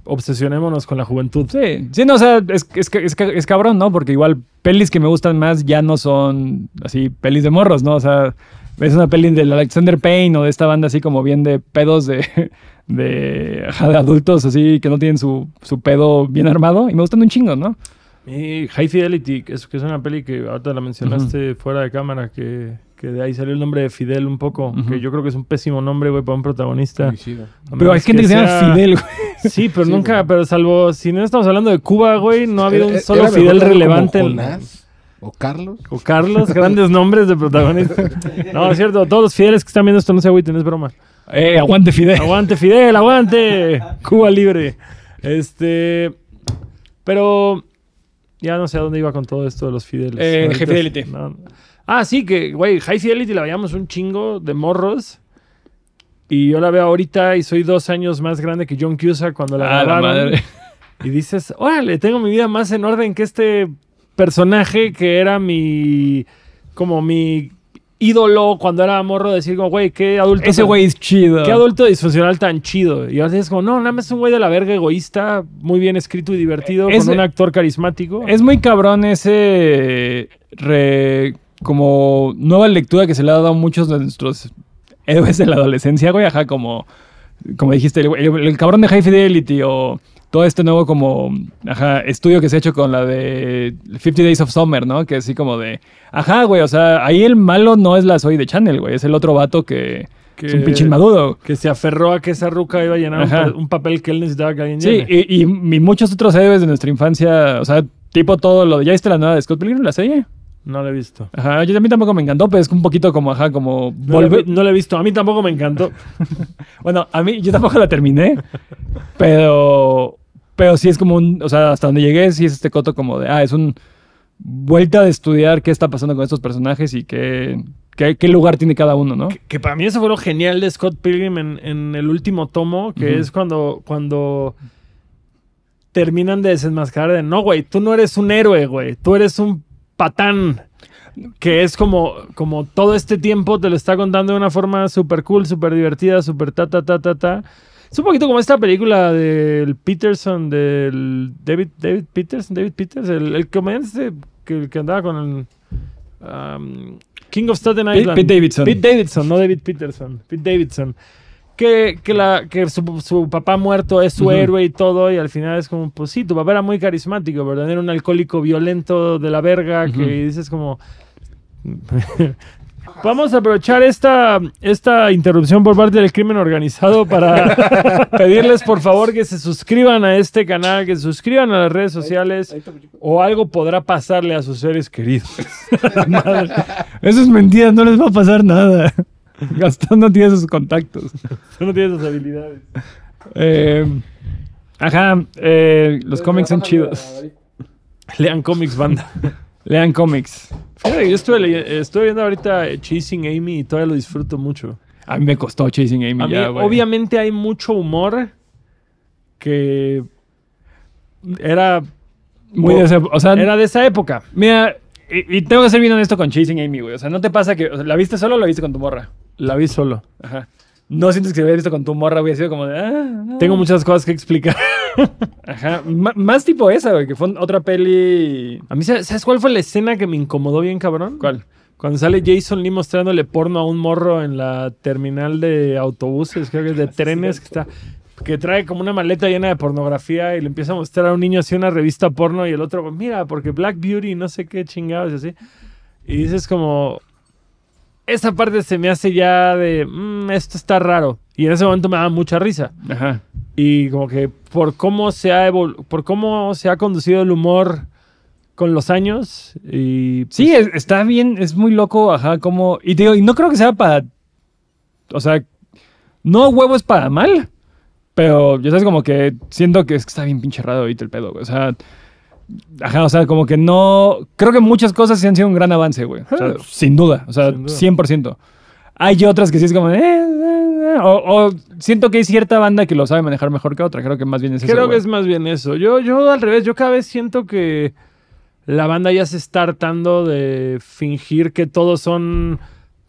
obsesionémonos con la juventud. Sí, sí, no, o sea, es, es, es, es cabrón, ¿no? Porque igual pelis que me gustan más ya no son así pelis de morros, ¿no? O sea, es una peli del Alexander Payne o de esta banda así como bien de pedos de, *laughs* de, adultos así que no tienen su, su pedo bien armado y me gustan un chingo, ¿no? Y High Fidelity, que es, que es una peli que ahorita la mencionaste fuera de cámara, que, que de ahí salió el nombre de Fidel un poco, que yo creo que es un pésimo nombre, güey, para un protagonista. Pero hay gente que, se llama Fidel, güey. *laughs* Sí, pero Sí, nunca, güey. pero salvo, si no estamos hablando de Cuba, güey, no ha habido un solo era Fidel como relevante. en- Jonás o Carlos. O Carlos, grandes nombres de protagonistas. *laughs* No, es cierto, todos los Fideles que están viendo esto no se agüiten, es broma. Eh, aguante Fidel. Aguante, Fidel, aguante. Cuba libre. Este. Pero. Ya no sé a dónde iba con todo esto de los Fideles. Eh, Fidelity. no. Ah, sí, que, güey, High Fidelity la veíamos un chingo de morros. Y yo la veo ahorita y soy dos años más grande que John Cusack cuando la Ah, la grabaron. madre. *laughs* Y dices, órale, tengo mi vida más en orden que este personaje que era mi. como mi ídolo cuando era morro. Decir, como, güey, qué adulto. Ese güey es chido. Qué adulto disfuncional tan chido. Y ahora es como, no, nada más es un güey de la verga egoísta, muy bien escrito y divertido, Ese- con un actor carismático. Es muy cabrón ese re- como nueva lectura que se le ha dado a muchos de nuestros héroes de la adolescencia, güey. Ajá, como, como dijiste, el, el- el cabrón de High Fidelity o todo este nuevo como, ajá, estudio que se ha hecho con la de 50 Days of Summer, ¿no? Que así como de, ajá, güey, o sea, ahí el malo no es la Soy de Channel, güey, es el otro vato que, Que- es un pinche inmaduro. Que se aferró a que esa ruca iba a llenar un, Ajá. pa- un papel que él necesitaba que alguien Sí, y, y muchos otros héroes de nuestra infancia, o sea, tipo todo lo de, ¿ya viste la nueva de Scott Pilgrim, la serie? No lo he visto. Ajá, yo a mí tampoco me encantó, pero es un poquito como, ajá, como No, lo he volver... vi- no lo he visto. A mí tampoco me encantó. *laughs* Bueno, a mí, yo tampoco la terminé, pero, pero sí es como un, o sea, hasta donde llegué, sí es este coto como de, ah, es un vuelta de estudiar qué está pasando con estos personajes y qué, qué, qué lugar tiene cada uno, ¿no? que, que para mí eso fue lo genial de Scott Pilgrim en, en el último tomo, que es cuando, cuando terminan de desenmascarar de, no, güey, tú no eres un héroe, güey, tú eres un patán. Que es como, como todo este tiempo te lo está contando de una forma súper cool, súper divertida, súper ta, ta, ta, ta, ta. Es un poquito como esta película del Peterson, del David, David Peterson, David Peters, el, el comediante que, que andaba con el um, King of Staten Pete- Island. Pete Davidson. Pete Davidson, no David Peterson. Pete Davidson. Que, que, la, que su, su papá muerto es su Ujú. héroe y todo, y al final es como, pues sí, tu papá era muy carismático, ¿verdad? Era un alcohólico violento de la verga, Ujú. que dices como... *laughs* Vamos a aprovechar esta, esta interrupción por parte del crimen organizado para *laughs* pedirles por favor que se suscriban a este canal, que se suscriban a las redes sociales o algo podrá pasarle a sus seres queridos. *laughs* Madre. Eso es mentira, no les va a pasar nada. *laughs* Gastón no tiene sus contactos. Tú *laughs* no tienes esas habilidades. Eh, ajá, eh, los cómics son chidos. *laughs* Lean cómics, banda. Lean cómics. Fíjate yo estuve, estuve viendo ahorita Chasing Amy y todavía lo disfruto mucho. A mí me costó Chasing Amy A ya, obviamente hay mucho humor que era Muy de ese- o sea, era de esa época. mira, y, y tengo que ser bien honesto con Chasing Amy, güey. O sea, ¿no te pasa que o sea, la viste solo o la viste con tu morra? La vi solo. Ajá. No sientes que la hubieras visto con tu morra hubiera sido como de... Ah, no. Tengo muchas cosas que explicar. *laughs* Ajá. M- más tipo esa, güey, que fue otra peli... A mí, ¿sabes sabes cuál fue la escena que me incomodó bien, cabrón? ¿Cuál? Cuando sale Jason Lee mostrándole porno a un morro en la terminal de autobuses, creo que es de trenes, que está que trae como una maleta llena de pornografía y le empieza a mostrar a un niño así una revista porno y el otro, mira, porque Black Beauty, no sé qué chingados y así. Y dices como, esa parte se me hace ya de, "Mm, esto está raro. Y en ese momento me daba mucha risa. Ajá. Y como que por cómo se ha evol- por cómo se ha conducido el humor con los años y pues, Sí, es- está bien, es muy loco, ajá, como... Y te digo, y no creo que sea para... O sea, no huevo es para mal, pero ya sabes como que siento que, es que está bien pinche raro ahorita el pedo, güey. O sea, ajá, o sea, como que no... Creo que muchas cosas sí han sido un gran avance, güey. O sea, Ah. sin duda, o sea, duda. 100%. Hay otras que sí es como... eh, eh, eh, o, o siento que hay cierta banda que lo sabe manejar mejor que otra. Creo que más bien es eso, Creo que es más bien eso. Yo, yo al revés, yo cada vez siento que la banda ya se está hartando de fingir que todos son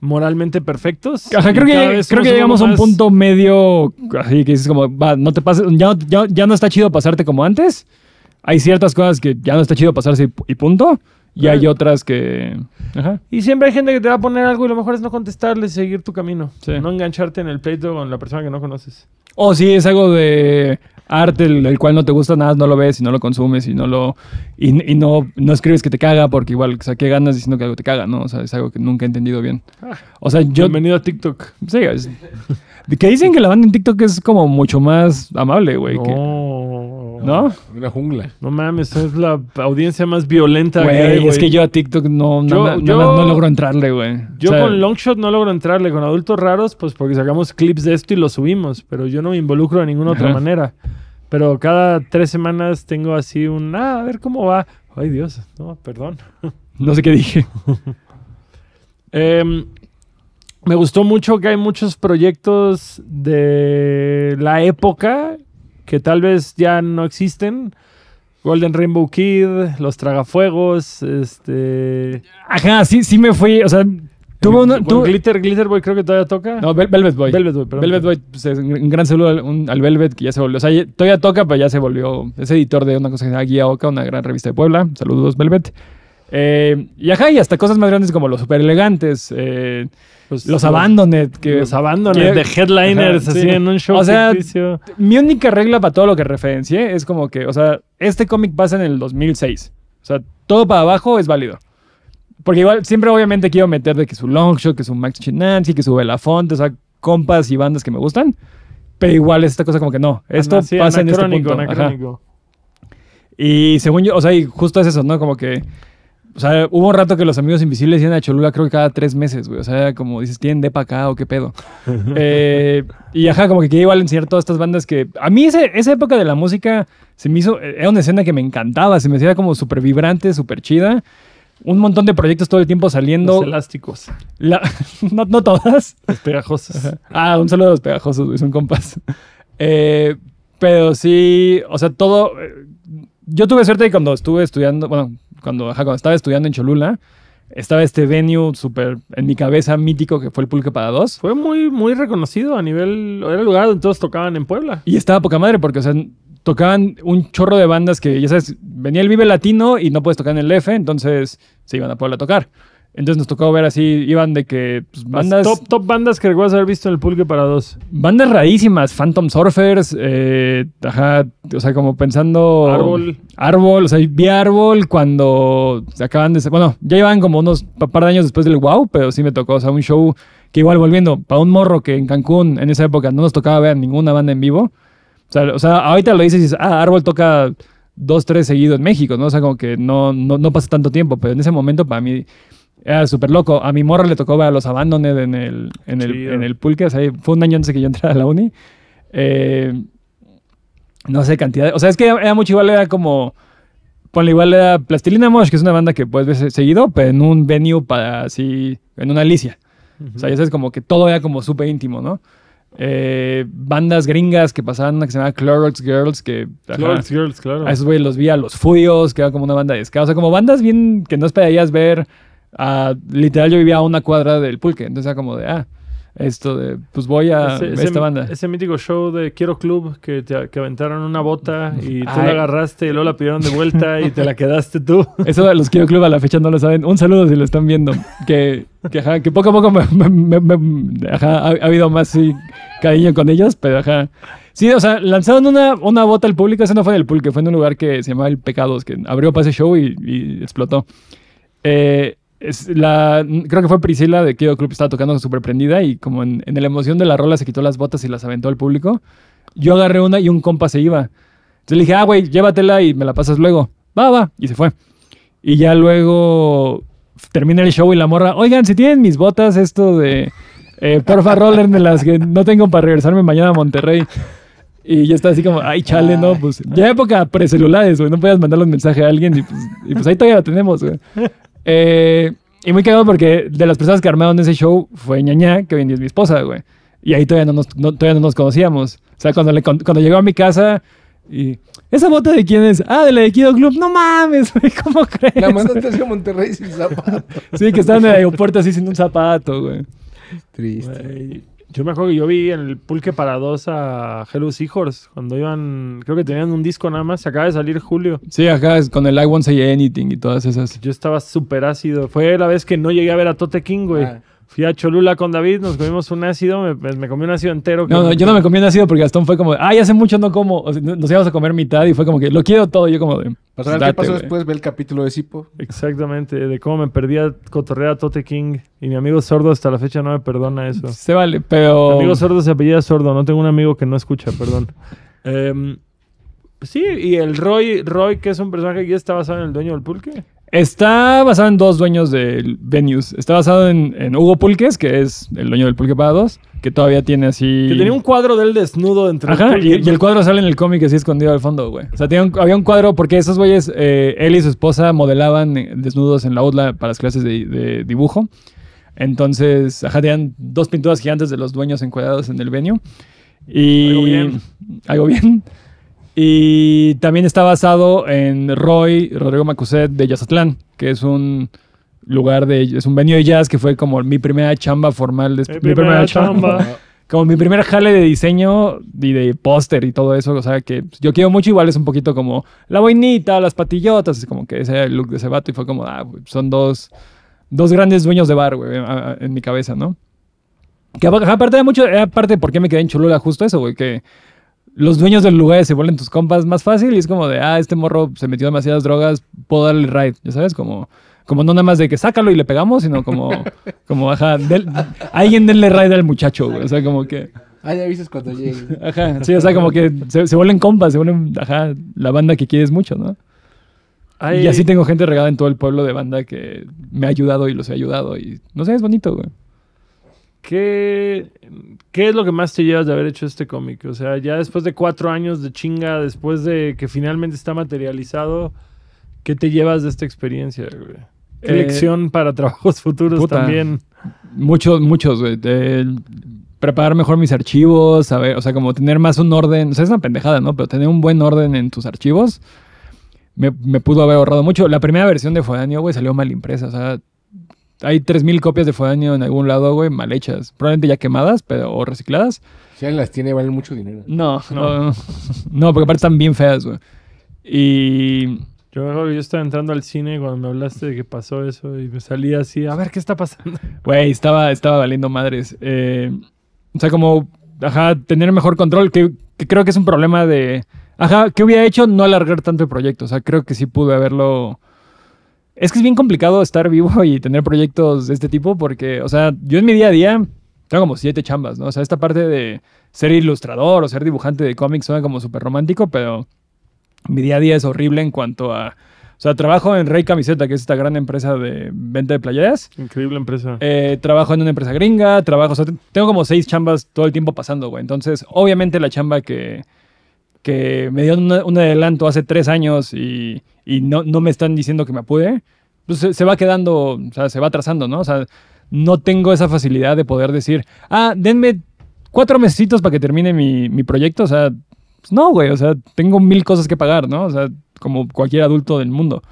moralmente perfectos. Ajá, creo que, creo que llegamos a un punto medio así que dices como, va, no te pases, ya, ya, ya no está chido pasarte como antes. Hay ciertas cosas que ya no está chido pasarse y, pu- y punto. Y hay otras que... Ajá. Y siempre hay gente que te va a poner algo y lo mejor es no contestarle seguir tu camino. Sí. No engancharte en el pleito con la persona que no conoces. O si es algo de arte el, el cual no te gusta nada, no lo ves y no lo consumes y no lo... Y, y no, no escribes que te caga porque igual saqué ganas diciendo que algo te caga, ¿no? O sea, es algo que nunca he entendido bien. Ah, O sea, yo... Bienvenido a TikTok. Sí, es- que dicen que la banda en TikTok es como mucho más amable, güey. que- No. ¿No? Una jungla. No mames, es la audiencia más violenta que hay, Güey, es güey. que yo a TikTok no, Yo- nada- yo- nada más no logro entrarle, güey. Yo O sea, con Longshot no logro entrarle, con adultos raros, pues porque sacamos clips de esto y los subimos, pero yo no me involucro de ninguna otra Ajá. manera. Pero cada tres semanas tengo así un, ah, a ver cómo va. Ay Dios, no, perdón. *laughs* No sé qué dije. *laughs* Em, me gustó mucho que hay muchos proyectos de la época que tal vez ya no existen. Golden Rainbow Kid, Los Tragafuegos, este... Ajá, sí, sí me fui. O sea, tuve una. Tuve- Glitter, Glitter Boy creo que todavía toca. no, Vel- Velvet Boy. Velvet Boy, perdón. Velvet Boy, pues, es un gran saludo al, un- al Velvet que ya se volvió. O sea, todavía toca, pero ya se volvió. Es editor de una cosa que se llama Guía Oca, una gran revista de Puebla. Saludos, Velvet. Eh, y ajá, y hasta cosas más grandes como los super elegantes, eh, Pues, los Abandoned. Que, Los Abandoned que- de headliners Ajá, así sí. en un show O sea, ficticio. Mi única regla para todo lo que referencié es como que, o sea, este cómic pasa en el 2006. O sea, todo para abajo es válido. Porque igual, siempre obviamente quiero meter de que su Longshot, que su Max Chinancy, que su Belafonte, o sea, compas y bandas que me gustan. Pero igual es esta cosa como que no, esto Ana- sí, pasa en este punto. Y según yo, o sea, y justo es eso, ¿no? Como que, o sea, hubo un rato que los amigos invisibles iban a Cholula creo que cada tres meses, güey. O sea, como dices, ¿tienen depa acá o qué pedo? *laughs* Eh, y ajá, como que quería igual enseñar todas estas bandas que... A mí ese- esa época de la música se me hizo... Era una escena que me encantaba, se me hacía como súper vibrante, súper chida. Un montón de proyectos todo el tiempo saliendo. Los elásticos, La- *laughs* no, no todas. los pegajosos. Ah, un saludo a los pegajosos, güey, son compas. Eh, pero sí, o sea, todo. eh, yo tuve suerte de cuando estuve estudiando, bueno, cuando, ajá, cuando estaba estudiando en Cholula, estaba este venue súper en mi cabeza mítico que fue el Pulque para dos. Fue muy, muy reconocido a nivel. Era el lugar donde todos tocaban en Puebla. Y estaba poca madre porque, o sea, tocaban un chorro de bandas que, ya sabes, venía el Vive Latino y no puedes tocar en el F, entonces se iban a Puebla a tocar. Entonces nos tocó ver así, iban de que pues, bandas. Top, top bandas que recuerdas haber visto en el Pulque para dos. Bandas rarísimas, Phantom Surfers, eh, ajá, o sea, como pensando... Árbol. Árbol, o sea, vi Árbol cuando se acaban de... Bueno, ya iban como unos pa- par de años después del Wow, pero sí me tocó, o sea, un show que igual volviendo, para un morro que en Cancún en esa época no nos tocaba ver ninguna banda en vivo. O sea, o sea ahorita lo dices y dices, ah, Árbol toca dos, tres seguidos en México, ¿no? O sea, como que no, no, no pasa tanto tiempo, pero en ese momento para mí era súper loco. A mi morro le tocó ver a los Abandoned en el, en el, en el pulque, o sea, fue un año antes de que yo entrara a la uni. Eh, no sé, cantidad. de- o sea, es que era, mucho igual, era como. Ponle igual era Plastilina Mosh, que es una banda que puedes ver seguido, pero en un venue para así. En una alicia. O sea, ya sabes, como que todo era como súper íntimo, ¿no? Eh, bandas gringas que pasaban una que se llama Clorox Girls, que. Clorox Girls, claro. a esos güeyes los vi a los Fuyos, que era como una banda de ska. O sea, como bandas bien que no esperarías ver. Literal, yo vivía a una cuadra del pulque. Entonces era como de, ah, esto de, pues voy a Ese, esta banda. ese mítico show de Quiero Club que, te, que aventaron una bota y tú Ay. la agarraste y luego la pidieron de vuelta y te la quedaste tú. *laughs* Eso de los Quiero Club a la fecha no lo saben. Un saludo si lo están viendo. Que, que, ajá, que poco a poco me- me- me- me- ajá, ha, ha habido más sí, cariño con ellos, pero ajá. Sí, o sea, lanzaron una, una bota al público. Ese no fue en el pulque, fue en un lugar que se llamaba El Pecados, que abrió para ese show y, y explotó. Eh, es la, creo que fue Priscila de Quiero Club, estaba tocando súper prendida y como en, en la emoción de la rola se quitó las botas y las aventó al público. Yo agarré una y un compa se iba. Entonces le dije, ah, güey, llévatela y me la pasas luego. Va, va. Y se fue. Y ya luego termina el show y la morra, oigan, si tienen mis botas, esto de, eh, porfa, roller de las que no tengo para regresarme mañana a Monterrey. Y ya está así como, ay, chale, no, pues ya época precelulares, güey, no podías mandarle un mensaje a alguien y pues, y pues ahí todavía la tenemos, güey. Eh, y muy cagado porque de las personas que armaron ese show fue ñaña, que hoy en día es mi esposa, güey. Y ahí todavía no nos, no- todavía no nos conocíamos. O sea, cuando, le, cuando llegó a mi casa y... ¿Esa bota de quién es? Ah, de la de Kido Club. No mames, *laughs* güey, ¿cómo crees? La mandaste hacia Monterrey sin zapato. Sí, que estaba en el aeropuerto así sin un zapato, güey. Triste. Güey, Yo me acuerdo que yo vi en el Pulque para dos a Hello Seahorse cuando iban, creo que tenían un disco nada más, acaba de salir Julio. Sí, acá es con el I Won't Say Anything y todas esas. Yo estaba súper ácido. Fue la vez que no llegué a ver a Tote King, güey. Ah. Fui a Cholula con David, nos comimos un ácido, me, me- comí un ácido entero. No, no, yo no me comí un ácido porque Gastón fue como, ay, hace mucho no como. O sea, nos íbamos a comer mitad y fue como que lo quiero todo. Yo como de. Para saber "Date, qué pasó güey". después, ve el capítulo de Sipo. Exactamente, de cómo me perdía cotorrear a Tote King. Y mi amigo sordo hasta la fecha no me perdona eso. Se vale, Mi pero. amigo sordo se apellida sordo, no tengo un amigo que no escucha, perdón. Em, sí, y el Roy, Roy, que es un personaje que ya está basado en el dueño del pulque. Está basado en dos dueños de venues. Está basado en, en Hugo Pulques, que es el dueño del Pulque para dos, que todavía tiene así. Que tenía un cuadro de él desnudo entre Ajá, el y, y el cuadro sale en el cómic así escondido al fondo, güey. O sea, tenía un- había un cuadro porque esos güeyes, eh, él y su esposa modelaban eh, desnudos en la UDLA para las clases de, de dibujo. Entonces, ajá, tenían dos pinturas gigantes de los dueños encuadrados en el venue. Y... Algo bien. Algo bien. Y también está basado en Roy Rodrigo Macuset de Yazatlán, que es un lugar de... Es un venue de jazz que fue como mi primera chamba formal. des- Mi mi primera chamba. *laughs* como mi primer jale de diseño y de póster y todo eso. O sea, que yo quiero mucho, igual es un poquito como la boinita, las patillotas, es como que ese era el look de ese vato y fue como, ah, son dos, dos grandes dueños de bar, güey, en mi cabeza, ¿no? Que apa- aparte de mucho, era parte de por qué me quedé en Cholula justo eso, güey, que los dueños del lugar se vuelven tus compas más fácil y es como de, ah, este morro se metió demasiadas drogas, puedo darle ride, ya sabes, como, como no nada más de que sácalo y le pegamos, sino como, *laughs* como, ajá, del- alguien denle ride al muchacho, güey, o sea, como que, Ah, ya avisas cuando llegue. *laughs* ajá, sí, o sea, como que se, se vuelven compas, se vuelven, ajá, la banda que quieres mucho, ¿no? Y así tengo gente regada en todo el pueblo de banda que me ha ayudado y los he ayudado y, no sé, es bonito, güey. ¿Qué, ¿Qué es lo que más te llevas de haber hecho este cómic? O sea, ya después de cuatro años de chinga, después de que finalmente está materializado, ¿qué te llevas de esta experiencia? güey? ¿Qué Eh, lección para trabajos *laughs* futuros puta. también? Muchos, muchos, güey. preparar mejor mis archivos, saber, o sea, como tener más un orden. O sea, es una pendejada, ¿no? Pero tener un buen orden en tus archivos me, me pudo haber ahorrado mucho. La primera versión de Fodanio, güey, salió mal impresa. O sea, hay 3.000 copias de Fodanio en algún lado, güey, mal hechas. Probablemente ya quemadas pero, o recicladas. Si alguien las tiene, valen mucho dinero. No, no. No, porque aparte están bien feas, güey. Y Yo, estaba entrando al cine cuando me hablaste de que pasó eso y me salía así, a ver qué está pasando. Güey, estaba, estaba valiendo madres. Eh, o sea, como, ajá, tener mejor control, que, que creo que es un problema de, ajá, ¿qué hubiera hecho? No alargar tanto el proyecto. O sea, creo que sí pude haberlo... Es que es bien complicado estar vivo *laughs* y tener proyectos de este tipo porque, o sea, yo en mi día a día tengo como siete chambas, ¿no? O sea, esta parte de ser ilustrador o ser dibujante de cómics suena como súper romántico, pero mi día a día es horrible en cuanto a... O sea, trabajo en Rey Camiseta, que es esta gran empresa de venta de playeras. Increíble empresa. Eh, trabajo en una empresa gringa, trabajo, o sea, te- tengo como seis chambas todo el tiempo pasando, güey. Entonces, obviamente la chamba que, que me dio una- un adelanto hace tres años y, y no, no me están diciendo que me apure, pues se, se va quedando, o sea, se va atrasando, ¿no? O sea, no tengo esa facilidad de poder decir, ah, denme cuatro mesecitos para que termine mi, mi proyecto, o sea, pues no, güey, o sea, tengo mil cosas que pagar, ¿no? O sea, como cualquier adulto del mundo.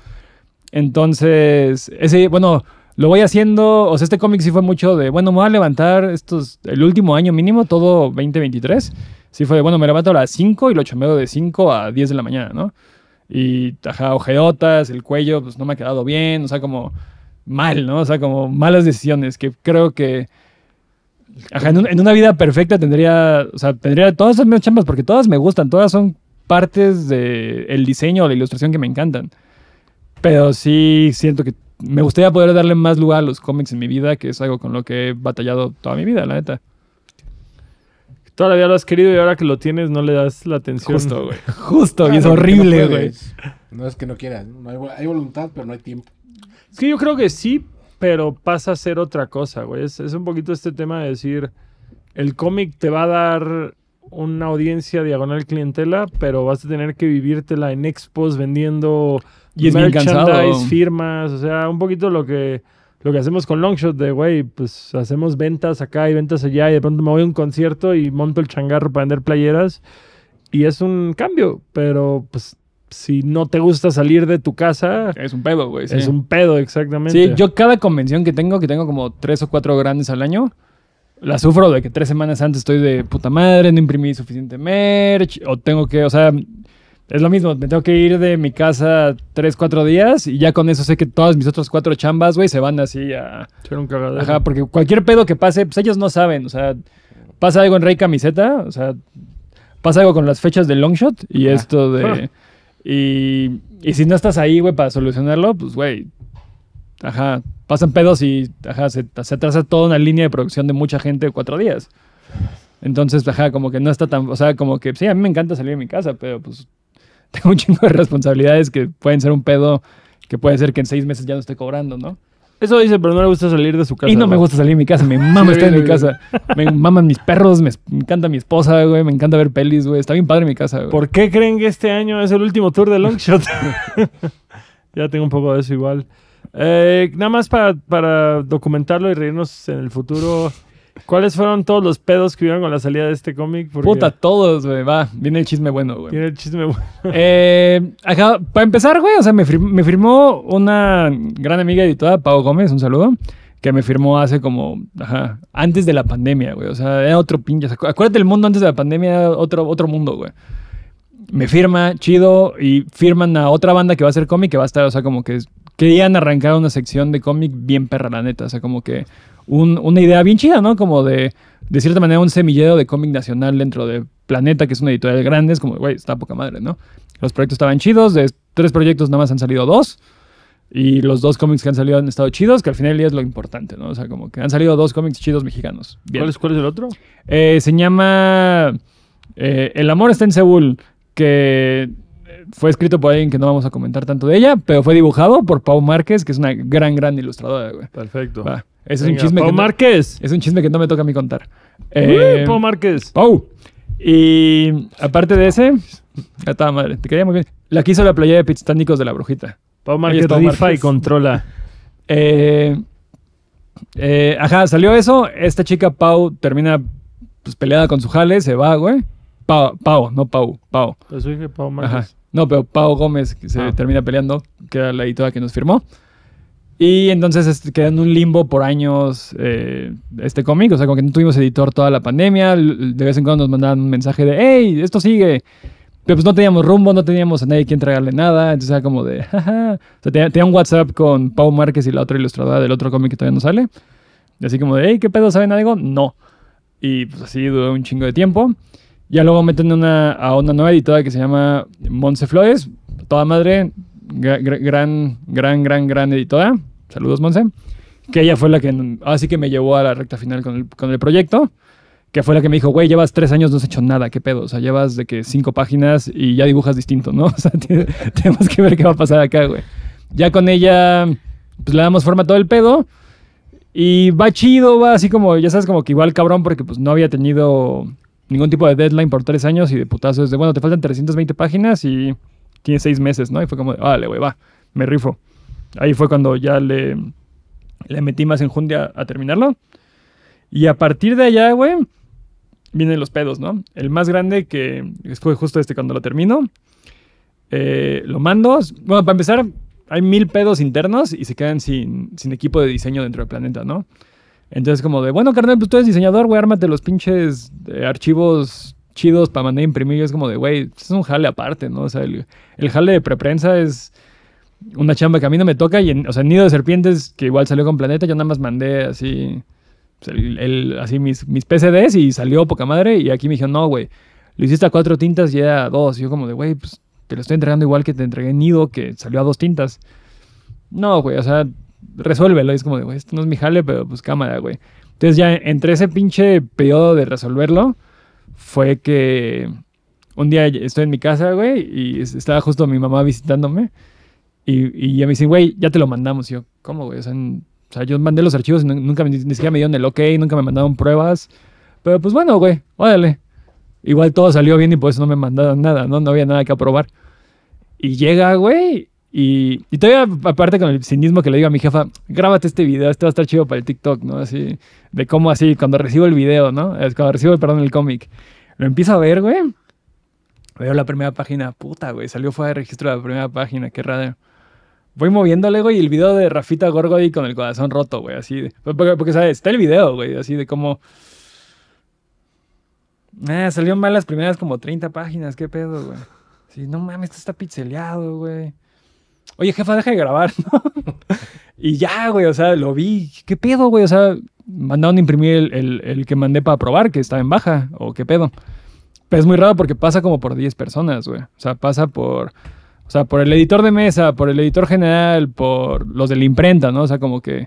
Entonces, ese, bueno, lo voy haciendo, o sea, este cómic sí fue mucho de, bueno, me voy a levantar estos, el último año mínimo, todo 2023. Sí fue bueno, me levanto a las 5 y lo chambeo de 5 a 10 de la mañana, ¿no? Y, ajá, ojeotas, el cuello, pues no me ha quedado bien, o sea, como mal, ¿no? O sea, como malas decisiones que creo que... Ajá, en, un- en una vida perfecta tendría, o sea, tendría todas esas mismas chambas porque todas me gustan, todas son partes del diseño o la ilustración que me encantan. Pero sí siento que me gustaría poder darle más lugar a los cómics en mi vida, que es algo con lo que he batallado toda mi vida, la neta. Todavía lo has querido y ahora que lo tienes no le das la atención. Justo, güey. *laughs* Justo, y Ah, es horrible, güey. No es que no quieras. No hay, vo- hay voluntad, pero no hay tiempo. Es que yo creo que sí, pero pasa a ser otra cosa, güey. Es, es un poquito este tema de decir, el cómic te va a dar una audiencia diagonal clientela, pero vas a tener que vivírtela en expos vendiendo Y es merchandise, firmas, o sea, un poquito lo que lo que hacemos con Longshot de, güey, pues hacemos ventas acá y ventas allá y de pronto me voy a un concierto y monto el changarro para vender playeras y es un cambio, pero pues si no te gusta salir de tu casa, Es un pedo, güey. sí. es un pedo exactamente. Sí, yo cada convención que tengo, que tengo como tres o cuatro grandes al año, la sufro de que tres semanas antes estoy de puta madre, no imprimí suficiente merch, o tengo que, o sea, es lo mismo, me tengo que ir de mi casa tres, cuatro días y ya con eso sé que todas mis otras cuatro chambas, güey, se van así a... Ser un cagadero. Ajá, porque cualquier pedo que pase, pues ellos no saben, o sea, pasa algo en Rey Camiseta, o sea, pasa algo con las fechas de Longshot y Ah. esto de... Y, y si no estás ahí, güey, para solucionarlo, pues, güey, ajá, pasan pedos y, ajá, se, se atrasa toda una línea de producción de mucha gente cuatro días. Entonces, ajá, como que no está tan, o sea, como que sí, a mí me encanta salir de mi casa, pero pues *laughs* tengo un chingo de responsabilidades que pueden ser un pedo que puede ser que en seis meses ya no esté cobrando, ¿no? Eso dice, pero no le gusta salir de su casa. Y no me gusta salir de mi casa, me *laughs* mama estar en mi casa. Me maman mis perros, me, me encanta mi esposa, güey, me encanta ver pelis, güey. Está bien padre mi casa, güey. ¿Por qué creen que este año es el último tour de Longshot? *laughs* ya tengo un poco de eso igual. Eh, nada más para, para documentarlo y reírnos en el futuro. ¿Cuáles fueron todos los pedos que hubieron con la salida de este cómic? Porque Puta, todos, güey. Va, viene el chisme bueno, güey. Tiene el chisme bueno. Eh, para empezar, güey, o sea, me, fir- me firmó una gran amiga editora, Pau Gómez, un saludo, que me firmó hace como, ajá, antes de la pandemia, güey. O sea, era otro pinche. acuérdate el mundo antes de la pandemia, era otro, otro mundo, güey. Me firma, chido, y firman a otra banda que va a hacer cómic, que va a estar, o sea, como que querían arrancar una sección de cómic bien perra, la neta. O sea, como que un- una idea bien chida, ¿no? Como de, de cierta manera, un semillero de cómic nacional dentro de Planeta, que es una editorial grande. Es como, güey, está poca madre, ¿no? Los proyectos estaban chidos, de tres proyectos nada más han salido dos. Y los dos cómics que han salido han estado chidos, que al final del día es lo importante, ¿no? O sea, como que han salido dos cómics chidos mexicanos. Bien. ¿Cuál es, ¿Cuál es el otro? Eh, se llama eh, El amor está en Seúl, que fue escrito por alguien que no vamos a comentar tanto de ella, pero fue dibujado por Pau Márquez, que es una gran, gran ilustradora, güey. Perfecto. Va, Ese es un chisme Pau que no- Márquez. es un chisme que no me toca a mí contar. Uy, Eh, Pau Márquez. Pau. Y aparte de ese, a toda madre, te quería muy bien. La que hizo la playa de Piztánicos de la Brujita. Pau Márquez Pau rifa y Márquez. controla. Eh, eh, ajá, salió eso. Esta chica Pau termina pues, peleada con su jale, se va, güey. Pau, Pau, no Pau, Pau. Pues dije Pau Ajá. No, pero Pau Gómez se Ah. termina peleando, que era la editora que nos firmó. Y entonces queda en un limbo por años eh, este cómic. O sea, como que no tuvimos editor toda la pandemia. De vez en cuando nos mandaban un mensaje de, hey, esto sigue. Pero pues no teníamos rumbo, no teníamos a nadie que entregarle nada. Entonces era como de, *laughs* jaja. O sea, tenía, tenía un WhatsApp con Pau Márquez y la otra ilustradora del otro cómic que todavía no sale. Y así como de, hey, ¿qué pedo? ¿Saben algo? No. Y pues así duró un chingo de tiempo. Ya luego meten una, a una nueva editora que se llama Monse Flores. Toda madre, gra- gra- gran, gran, gran, gran editora. Saludos, Monse. Que ella fue la que, así que me llevó a la recta final con el, con el proyecto. Que fue la que me dijo, güey, llevas tres años, no has hecho nada, qué pedo. O sea, llevas de que cinco páginas y ya dibujas distinto, ¿no? *laughs* O sea, tenemos que ver qué va a pasar acá, güey. Ya con ella, pues le damos forma a todo el pedo. Y va chido, va así como, ya sabes, como que igual cabrón, porque pues no había tenido ningún tipo de deadline por tres años y de putazo es de, bueno, te faltan 320 páginas y tienes seis meses, ¿no? Y fue como, vale, güey, va, me rifo. Ahí fue cuando ya le, le metí más enjundia a terminarlo. Y a partir de allá, güey, vienen los pedos, ¿no? El más grande que fue justo este cuando lo termino. eh, lo mando. Bueno, para empezar, hay mil pedos internos y se quedan sin, sin equipo de diseño dentro del planeta, ¿no? Entonces, como de, bueno, carnal, pues tú eres diseñador, güey, ármate los pinches eh, archivos chidos para mandar a imprimir. Y es como de, güey, es un jale aparte, ¿no? O sea, el, jale de preprensa es una chamba que a mí no me toca. Y, o sea, Nido de Serpientes, que igual salió con Planeta, yo nada más mandé así, pues, el- así mis, mis PCDs y salió poca madre. Y aquí me dijeron, no, güey, lo hiciste a cuatro tintas y era dos. Y yo como de, güey, pues te lo estoy entregando igual que te entregué Nido, que salió a dos tintas. No, güey, o sea, resuélvelo. Y es como de, güey, esto no es mi jale, pero pues cámara, güey. Entonces ya entre ese pinche periodo de resolverlo, fue que un día estoy en mi casa, güey, y es- estaba justo mi mamá visitándome. Y, y ya me dicen, güey, ya te lo mandamos. Y yo, ¿cómo, güey? O sea, en- o sea, yo mandé los archivos y nu- nunca me- ni siquiera me dieron el ok, nunca me mandaron pruebas. Pero pues bueno, güey, órale. Igual todo salió bien y por eso no me mandaron nada, ¿no? No había nada que aprobar. Y llega, güey, y, y todavía aparte con el cinismo que le digo a mi jefa, grábate este video, este va a estar chido para el TikTok, ¿no? Así, de cómo así, cuando recibo el video, ¿no? Es cuando recibo, perdón, el cómic. Lo empiezo a ver, güey. Veo la primera página, puta, güey, salió fuera de registro la primera página, qué raro. Voy moviéndole, güey, y el video de Rafita Gorgody con el corazón roto, güey, así. de- porque, porque, ¿sabes? Está el video, güey, así de cómo... Ah, salió mal las primeras como 30 páginas, qué pedo, güey. Sí, no mames, esto está pixeleado, güey. Oye, jefa, deja de grabar, *laughs* ¿no? y ya, güey, o sea, lo vi. ¿Qué pedo, güey? O sea, mandaron a imprimir el, el- el que mandé para probar, que estaba en baja, o qué pedo. Pero es muy raro porque pasa como por 10 personas, güey. O sea, pasa por... O sea, por el editor de mesa, por el editor general, por los de la imprenta, ¿no? O sea, como que...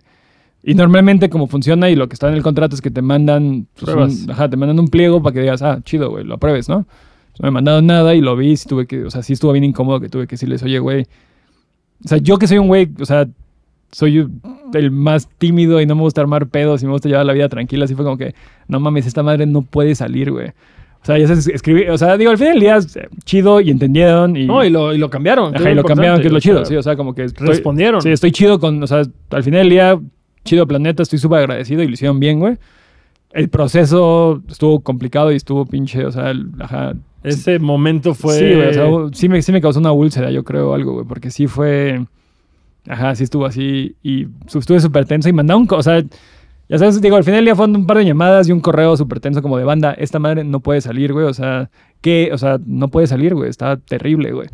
Y normalmente como funciona y lo que está en el contrato es que te mandan... pues, un, ajá, te mandan un pliego para que digas, ah, chido, güey, lo apruebes, ¿no? No me mandaron nada y lo vi, sí tuve que... O sea, sí estuvo bien incómodo que tuve que decirles, oye, güey... O sea, yo que soy un güey, o sea, soy el más tímido y no me gusta armar pedos y me gusta llevar la vida tranquila, así fue como que, no mames, esta madre no puede salir, güey. O sea, ya se escribí, o sea, digo, al final del día, eh, chido y entendieron y... No, y lo, y lo cambiaron. Ajá, y lo cambiaron, que es lo chido, sí, o sea, como que... estoy- Respondieron. Sí, estoy chido con, o sea, al final del día, chido planeta, estoy súper agradecido y lo hicieron bien, güey. El proceso estuvo complicado y estuvo pinche, o sea, el- ajá. Ese momento fue. Sí, güey, o sea, sí me, sí me causó una úlcera, yo creo, algo, güey, porque sí fue... Ajá, sí estuvo así y estuve súper tenso y co- O sea, ya sabes, digo, al final del día fueron un par de llamadas y un correo súper tenso como de banda, esta madre no puede salir, güey, o sea, ¿qué? O sea, no puede salir, güey, está terrible, güey.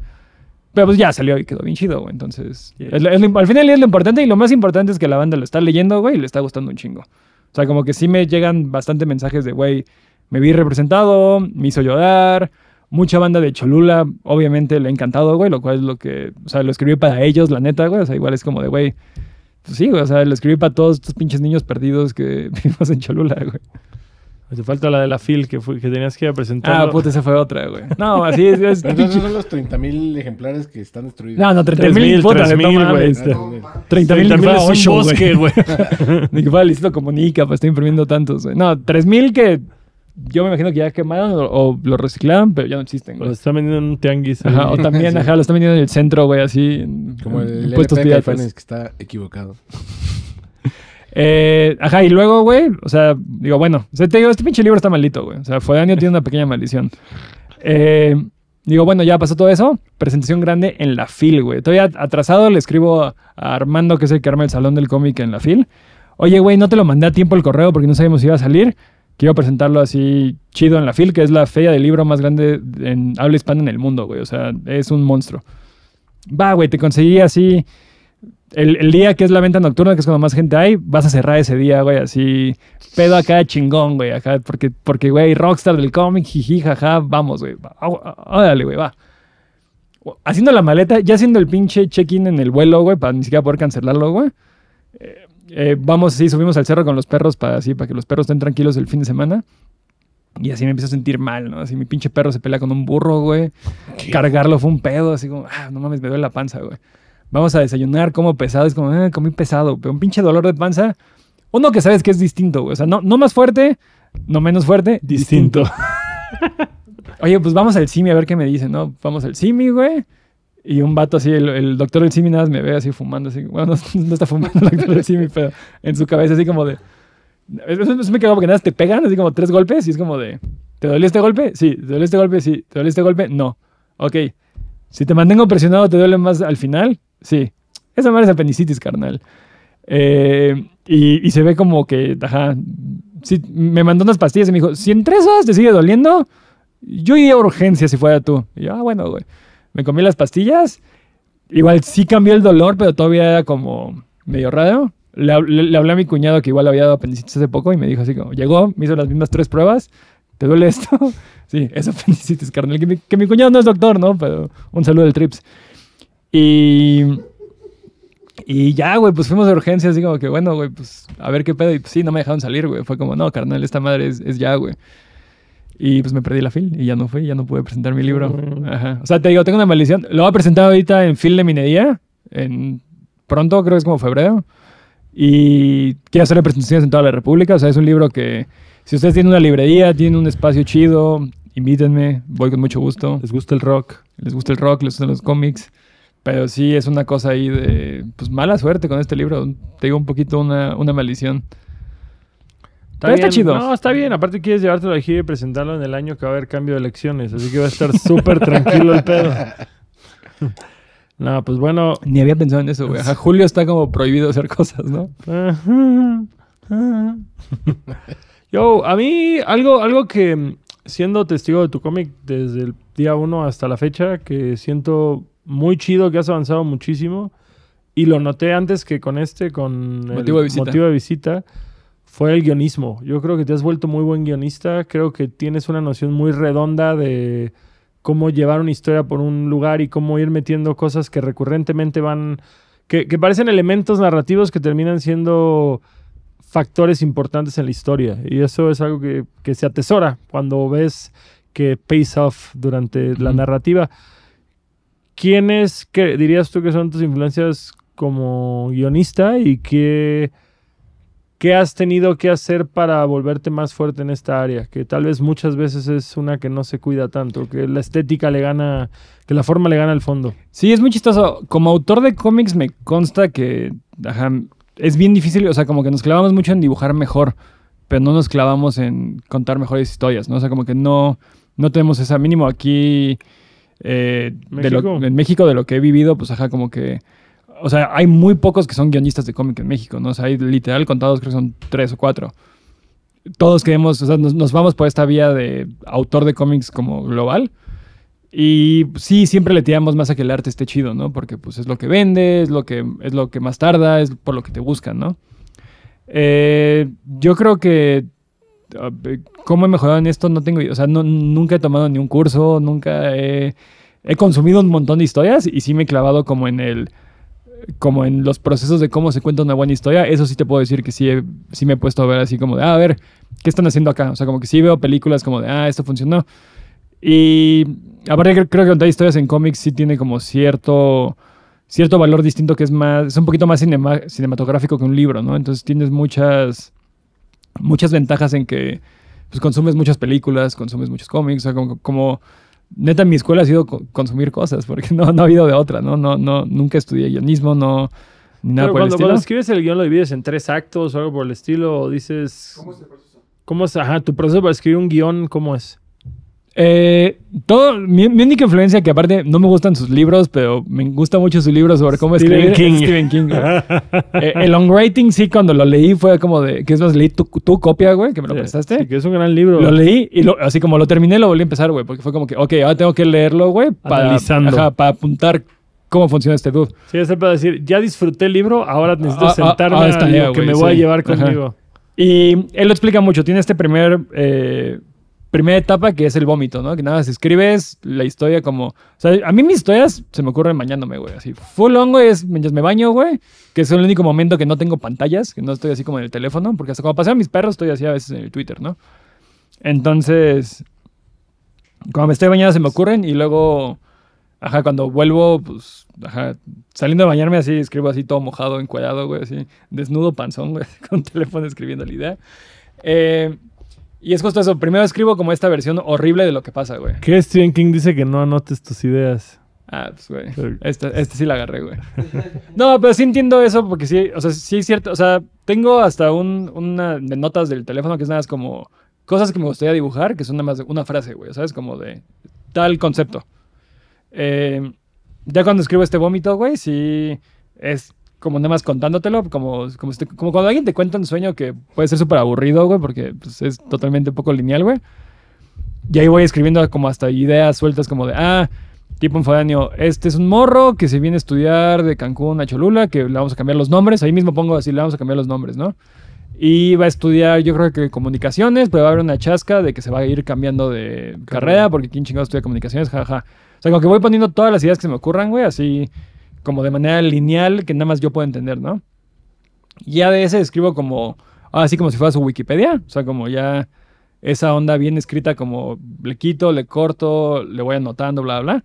Pero pues ya salió y quedó bien chido, güey, entonces... Yeah. es lo- es lo- al final es lo importante y lo más importante es que la banda lo está leyendo, güey, y le está gustando un chingo. O sea, como que sí me llegan bastante mensajes de, güey, me vi representado, me hizo llorar. Mucha banda de Cholula, obviamente, le ha encantado, güey, lo cual es lo que, o sea, lo escribí para ellos, la neta, güey. O sea, igual es como de, güey, pues sí, güey, o sea, lo escribí para todos estos pinches niños perdidos que *laughs* vivimos en Cholula, güey. Te falta la de la FIL que, fue, que tenías que ir a presentar. Ah, puta, esa fue otra, güey. No, así es, es *laughs* Pero son los 30.000 ejemplares que están destruidos. No, no, 30 mil, 3,000, puta, 3,000, no güey. mames. Ah, no, güey. 30 mil 30,000 que es un ocho, bosque, güey. *laughs* Ni que fuera Comunica para estar imprimiendo tantos, güey. No, 3 mil que yo me imagino que ya quemaron o, o lo reciclaron, pero ya no existen, Lo güey. están vendiendo en un tianguis. Ajá, ahí. o también, *laughs* Sí. ajá, lo están vendiendo en el centro, güey, así. en- Como en el puestos LP de piratas. Que está equivocado. *laughs* Eh, ajá, y luego, güey, o sea, digo, bueno, o sea, te digo, este pinche libro está maldito, güey. O sea, Fodanio tiene una pequeña maldición. Eh, digo, bueno, ya pasó todo eso. Presentación grande en la FIL, güey. Todavía atrasado le escribo a a Armando, que es el que arma el salón del cómic en la FIL. Oye, güey, no te lo mandé a tiempo el correo porque no sabíamos si iba a salir. Quiero presentarlo así chido en la FIL, que es la feria del libro más grande en habla hispana en el mundo, güey. O sea, es un monstruo. Va, güey, te conseguí así el, día que es la venta nocturna, que es cuando más gente hay, vas a cerrar ese día, güey, así, pedo acá chingón, güey, acá, porque, porque, güey, rockstar del cómic, jiji, jaja, vamos, güey, órale, güey, va. Haciendo la maleta, ya haciendo el pinche check-in en el vuelo, güey, para ni siquiera poder cancelarlo, güey. Eh, eh, vamos, sí, subimos al cerro con los perros para así, para que los perros estén tranquilos el fin de semana. Y así me empiezo a sentir mal, ¿no? Así mi pinche perro se pelea con un burro, güey. Cargarlo fue un pedo, así como, ah, no mames, me duele la panza, güey. Vamos a desayunar, como pesado. Es como, ah, comí pesado, pero un pinche dolor de panza. Uno que sabes que es distinto, güey. O sea, no, no más fuerte, no menos fuerte, distinto. *laughs* Oye, pues vamos al Simi a ver qué me dice, ¿no? Vamos al Simi, güey. Y un vato así, el, el doctor del Simi nada más me ve así fumando, así. Bueno, *laughs* no, no está fumando el doctor del Simi, pero en su cabeza así como de... Eso, eso me cagó porque nada te pegan, así como tres golpes y es como de... ¿Te dolió este golpe? Sí. ¿Te dolió este golpe? Sí. ¿Te dolió este golpe? No. Ok. Si te mantengo presionado, ¿te duele más al final? Sí. Esa madre es apendicitis, carnal. Eh, y, y se ve como que, ajá, sí, me mandó unas pastillas y me dijo, si en tres horas te sigue doliendo, yo iría a urgencia si fuera tú. Y yo, ah, bueno, güey. Me comí las pastillas. Igual sí cambió el dolor, pero todavía era como medio raro. Le, hab- le- le hablé a mi cuñado que igual había dado apendicitis hace poco y me dijo así como, llegó, me hizo las mismas tres pruebas. ¿Te duele esto? *laughs* sí, es apendicitis, carnal. Que mi, que cuñado no es doctor, ¿no? Pero un saludo del Trips. Y... Y ya, güey, pues fuimos de urgencia, así como que, bueno, güey, pues a ver qué pedo. Y pues sí, no me dejaron salir, güey. Fue como, no, carnal, esta madre es, es ya, güey. Y pues me perdí la fil y ya no fui, ya no pude presentar mi libro. Mm. Ajá. O sea, te digo, tengo una maldición. Lo voy a presentar ahorita en fil de minería, en pronto, creo que es como febrero. Y quiero hacerle presentaciones en toda la República. O sea, es un libro que, si ustedes tienen una librería, tienen un espacio chido, invítenme, voy con mucho gusto. ¿Les gusta el rock? Les gusta el rock, les gustan los cómics. Pero sí es una cosa ahí de, pues mala suerte con este libro. Te digo un poquito una, una maldición. Pero está chido. No, está bien. Aparte quieres llevártelo de gira y presentarlo en el año que va a haber cambio de elecciones. Así que va a estar *laughs* súper tranquilo el pedo. *laughs* No, pues bueno. Ni había pensado en eso, güey. Ajá, Julio está como prohibido hacer cosas, ¿no? *laughs* Yo, a mí, algo, algo que siendo testigo de tu cómic desde el día uno hasta la fecha, que siento muy chido que has avanzado muchísimo. Y lo noté antes que con este, con el de motivo de visita, fue el guionismo. Yo creo que te has vuelto muy buen guionista. Creo que tienes una noción muy redonda de cómo llevar una historia por un lugar y cómo ir metiendo cosas que recurrentemente van, que, que parecen elementos narrativos que terminan siendo factores importantes en la historia. Y eso es algo que, que se atesora cuando ves que pays off durante la narrativa. ¿Quiénes que dirías tú que son tus influencias como guionista y qué, qué has tenido que hacer para volverte más fuerte en esta área? Que tal vez muchas veces es una que no se cuida tanto, que la estética le gana, que la forma le gana al fondo. Sí, es muy chistoso. Como autor de cómics me consta que ajá, es bien difícil, o sea, como que nos clavamos mucho en dibujar mejor, pero no nos clavamos en contar mejores historias, ¿no? O sea, como que no, no tenemos esa mínimo aquí eh, de lo- en México de lo que he vivido, pues ajá, como que o sea, hay muy pocos que son guionistas de cómic en México, ¿no? O sea, hay literal contados, creo que son tres o cuatro. Todos queremos, o sea, nos, vamos por esta vía de autor de cómics como global. Y sí, siempre le tiramos más a que el arte esté chido, ¿no? Porque pues es lo que vende, es lo que, es lo que más tarda, es por lo que te buscan, ¿no? Eh, yo creo que ah, cómo he mejorado en esto no tengo, o sea, no- nunca he tomado ni un curso, nunca he, he consumido un montón de historias y sí me he clavado como en el como en los procesos de cómo se cuenta una buena historia, eso sí te puedo decir que sí, sí me he puesto a ver así como de, ah, a ver, ¿qué están haciendo acá? O sea, como que sí veo películas como de, ah, esto funcionó. Y aparte cre- creo que contar historias en cómics sí tiene como cierto, cierto valor distinto que es más, es un poquito más cinema- cinematográfico que un libro, ¿no? Entonces tienes muchas, muchas ventajas en que pues, consumes muchas películas, consumes muchos cómics, o sea, como, como neta mi escuela ha sido co- consumir cosas, porque *laughs* no, no ha habido de otra, ¿no? no, no nunca estudié guionismo, no, ni nada Pero por el cuando, estilo. cuando escribes el guion, ¿lo divides en tres actos o algo por el estilo? ¿O dices... ¿Cómo es el proceso? ¿Cómo es, ajá, tu proceso para escribir un guion, cómo es? Eh, todo, mi, mi única influencia, que aparte no me gustan sus libros, pero me gusta mucho su libro sobre cómo escribir, es King. Stephen King. *laughs* Eh, el long writing, sí, cuando lo leí fue como de, que es más, leí tu, tu copia, güey, que me lo Sí, prestaste. Sí, que es un gran libro. Lo leí y lo- así como lo terminé, lo volví a empezar, güey, porque fue como que, ok, ahora tengo que leerlo, güey, para, Analizando. ajá, para apuntar cómo funciona este dude. Sí, es para decir, ya disfruté el libro, ahora necesito Ah, ah, sentarme ah, a está lo ya, que me voy a llevar Ajá. conmigo. Y él lo explica mucho. Tiene este primer. eh, primera etapa que es el vómito, ¿no? Que nada más escribes la historia como. O sea, a mí mis historias se me ocurren bañándome, güey. Así. Full on, güey, es mientras me baño, güey. Que es el único momento que no tengo pantallas, que no estoy así como en el teléfono. Porque hasta cuando paseo a mis perros estoy así a veces en el Twitter, ¿no? Entonces. Cuando me estoy bañando se me ocurren y luego. Ajá, cuando vuelvo, pues, ajá, saliendo de bañarme así, escribo así todo mojado, encuadrado, güey, así, desnudo, panzón, güey, *laughs* con teléfono escribiendo la idea. Eh, y es justo eso, primero escribo como esta versión horrible de lo que pasa, güey. ¿Qué Stephen King dice que no anotes tus ideas? Ah, pues, güey, esta, esta sí la agarré, güey. No, pero sí entiendo eso porque sí, o sea, sí es cierto, o sea, tengo hasta un, una de notas del teléfono que es nada más como cosas que me gustaría dibujar, que son nada más de una frase, güey, ¿sabes? Como de tal concepto. Eh, ya cuando escribo este vómito, güey, sí es como nada más contándotelo, como, como, si te- como cuando alguien te cuenta un sueño que puede ser súper aburrido, güey, porque pues, es totalmente poco lineal, güey. Y ahí voy escribiendo como hasta ideas sueltas como de, ah, tipo foráneo, este es un morro que se viene a estudiar de Cancún a Cholula, que le vamos a cambiar los nombres, ahí mismo pongo así, le vamos a cambiar los nombres, ¿no? Y va a estudiar, yo creo que comunicaciones, pero va a haber una chasca de que se va a ir cambiando de carrera, porque quién chingado estudia comunicaciones, jaja. O sea, como que voy poniendo todas las ideas que se me ocurran, güey, así como de manera lineal que nada más yo puedo entender, ¿no? Y ese escribo como, así como si fuera su Wikipedia, o sea, como ya esa onda bien escrita, como le quito, le corto, le voy anotando, bla, bla.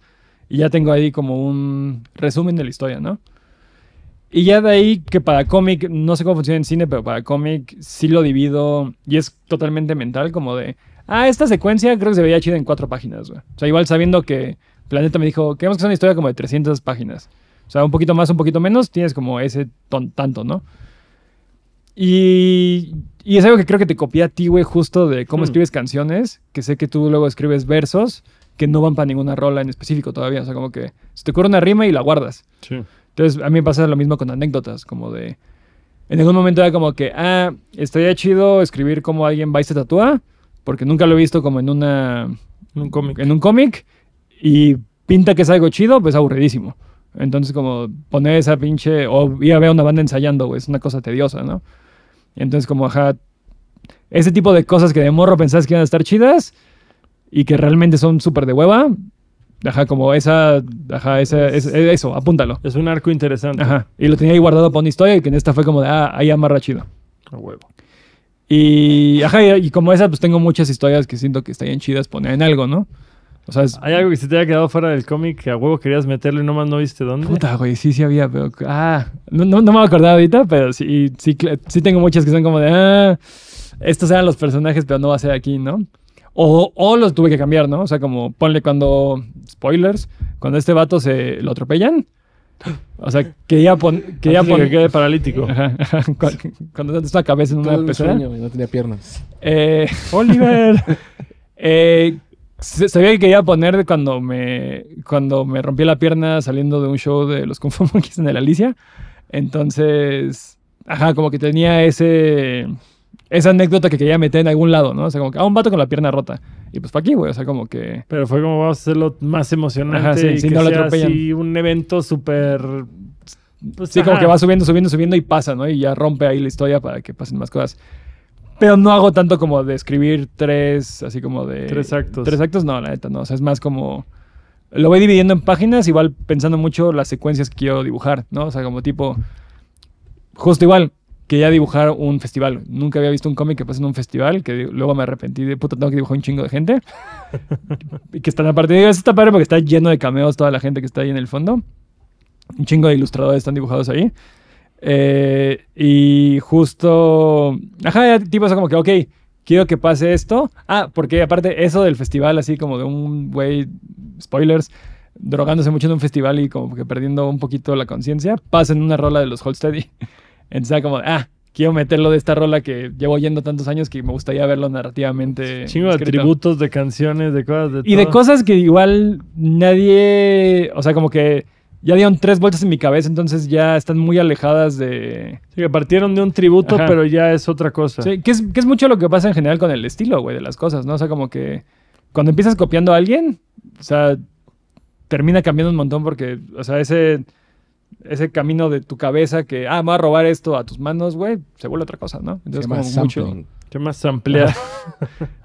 Y ya tengo ahí como un resumen de la historia, ¿no? Y ya de ahí que para cómic, no sé cómo funciona en cine, pero para cómic sí lo divido y es totalmente mental, como de, ah, esta secuencia creo que se veía chida en cuatro páginas, güey. O sea, igual sabiendo que Planeta me dijo, queremos que sea una historia como de 300 páginas. O sea, un poquito más, un poquito menos, tienes como ese ton- tanto, ¿no? Y, y es algo que creo que te copié a ti, güey, justo de cómo Hmm. escribes canciones, que sé que tú luego escribes versos que no van para ninguna rola en específico todavía. O sea, como que se te ocurre una rima y la guardas. Sí. Entonces, a mí me pasa lo mismo con anécdotas, como de... En algún momento era como que, ah, estaría chido escribir cómo alguien va y se tatúa, porque nunca lo he visto como en una... Un cómic. En un cómic, y pinta que es algo chido, pues aburridísimo. Entonces, como poner esa pinche... O ir a ver a una banda ensayando, güey, es una cosa tediosa, ¿no? Entonces, como, ajá... Ese tipo de cosas que de morro pensás que iban a estar chidas y que realmente son súper de hueva. Ajá, como esa... Ajá, esa, es- eso, apúntalo. Es un arco interesante. Ajá. Y lo tenía ahí guardado para una historia y que en esta fue como de, ah, ahí amarra chido. A huevo. Y, ajá, y, y como esa, pues tengo muchas historias que siento que estarían chidas poner en algo, ¿no? O sea, es... ¿Hay algo que se te haya quedado fuera del cómic que a huevo querías meterlo y nomás no viste dónde? Puta, güey, sí, sí había, pero... Ah, no, no, no me acordaba ahorita, pero sí, sí, tengo muchas que son como de, ah, estos eran los personajes, pero no va a ser aquí, ¿no? O, o los tuve que cambiar, ¿no? O sea, como ponle cuando, spoilers, cuando este vato se lo atropellan. O sea, quería, pon, *laughs* quería de que poner... quede paralítico. Ajá, ajá, *laughs* cu- Cuando tienes una cabeza en Todo una un pecera. sueño, güey, no tenía piernas. Eh, *laughs* Oliver. eh, sabía que quería poner cuando me, cuando me rompí la pierna saliendo de un show de los Kung Fu Monkeys en el Alicia. Entonces, ajá, como que tenía ese, esa anécdota que quería meter en algún lado, ¿no? O sea, como que, ah, un vato con la pierna rota. Y pues fue aquí, güey, o sea, como que... Pero fue como vamos a hacerlo más emocionante Ajá, sí, y sí, que no sea atropellan. así un evento súper... pues, Sí, como que va subiendo, subiendo, subiendo y pasa, ¿no? Y ya rompe ahí la historia para que pasen más cosas. Pero no hago tanto como de escribir tres, así como de... Tres actos. Tres actos, no, la neta, no. O sea, es más como... Lo voy dividiendo en páginas, igual pensando mucho las secuencias que quiero dibujar, ¿no? O sea, como tipo... Justo igual, quería dibujar un festival. Nunca había visto un cómic que pase en un festival, que luego me arrepentí de puta, tengo que dibujar un chingo de gente. *laughs* y que están aparte, digo, eso está padre porque está lleno de cameos toda la gente que está ahí en el fondo. Un chingo de ilustradores están dibujados ahí. Eh, y justo, ajá, tipo, o sea, como que, ok, quiero que pase esto. Ah, porque aparte eso del festival, así como de un güey, spoilers, drogándose mucho en un festival y como que perdiendo un poquito la conciencia, pasa en una rola de los Holsteady. *laughs* Entonces, como, ah, quiero meterlo de esta rola que llevo oyendo tantos años que me gustaría verlo narrativamente. Chingo de tributos, de canciones, de cosas, de Y de cosas que igual nadie, o sea, como que ya dieron tres vueltas en mi cabeza, entonces ya están muy alejadas de... Sí, que partieron de un tributo, Ajá. pero ya es otra cosa. Sí, que, es, que es mucho lo que pasa en general con el estilo, güey, de las cosas, ¿no? O sea, como que cuando empiezas copiando a alguien, o sea, termina cambiando un montón porque, o sea, ese, ese camino de tu cabeza que, ah, me voy a robar esto a tus manos, güey, se vuelve otra cosa, ¿no? Se Entonces, como mucho... sampling. ¿Qué más amplía?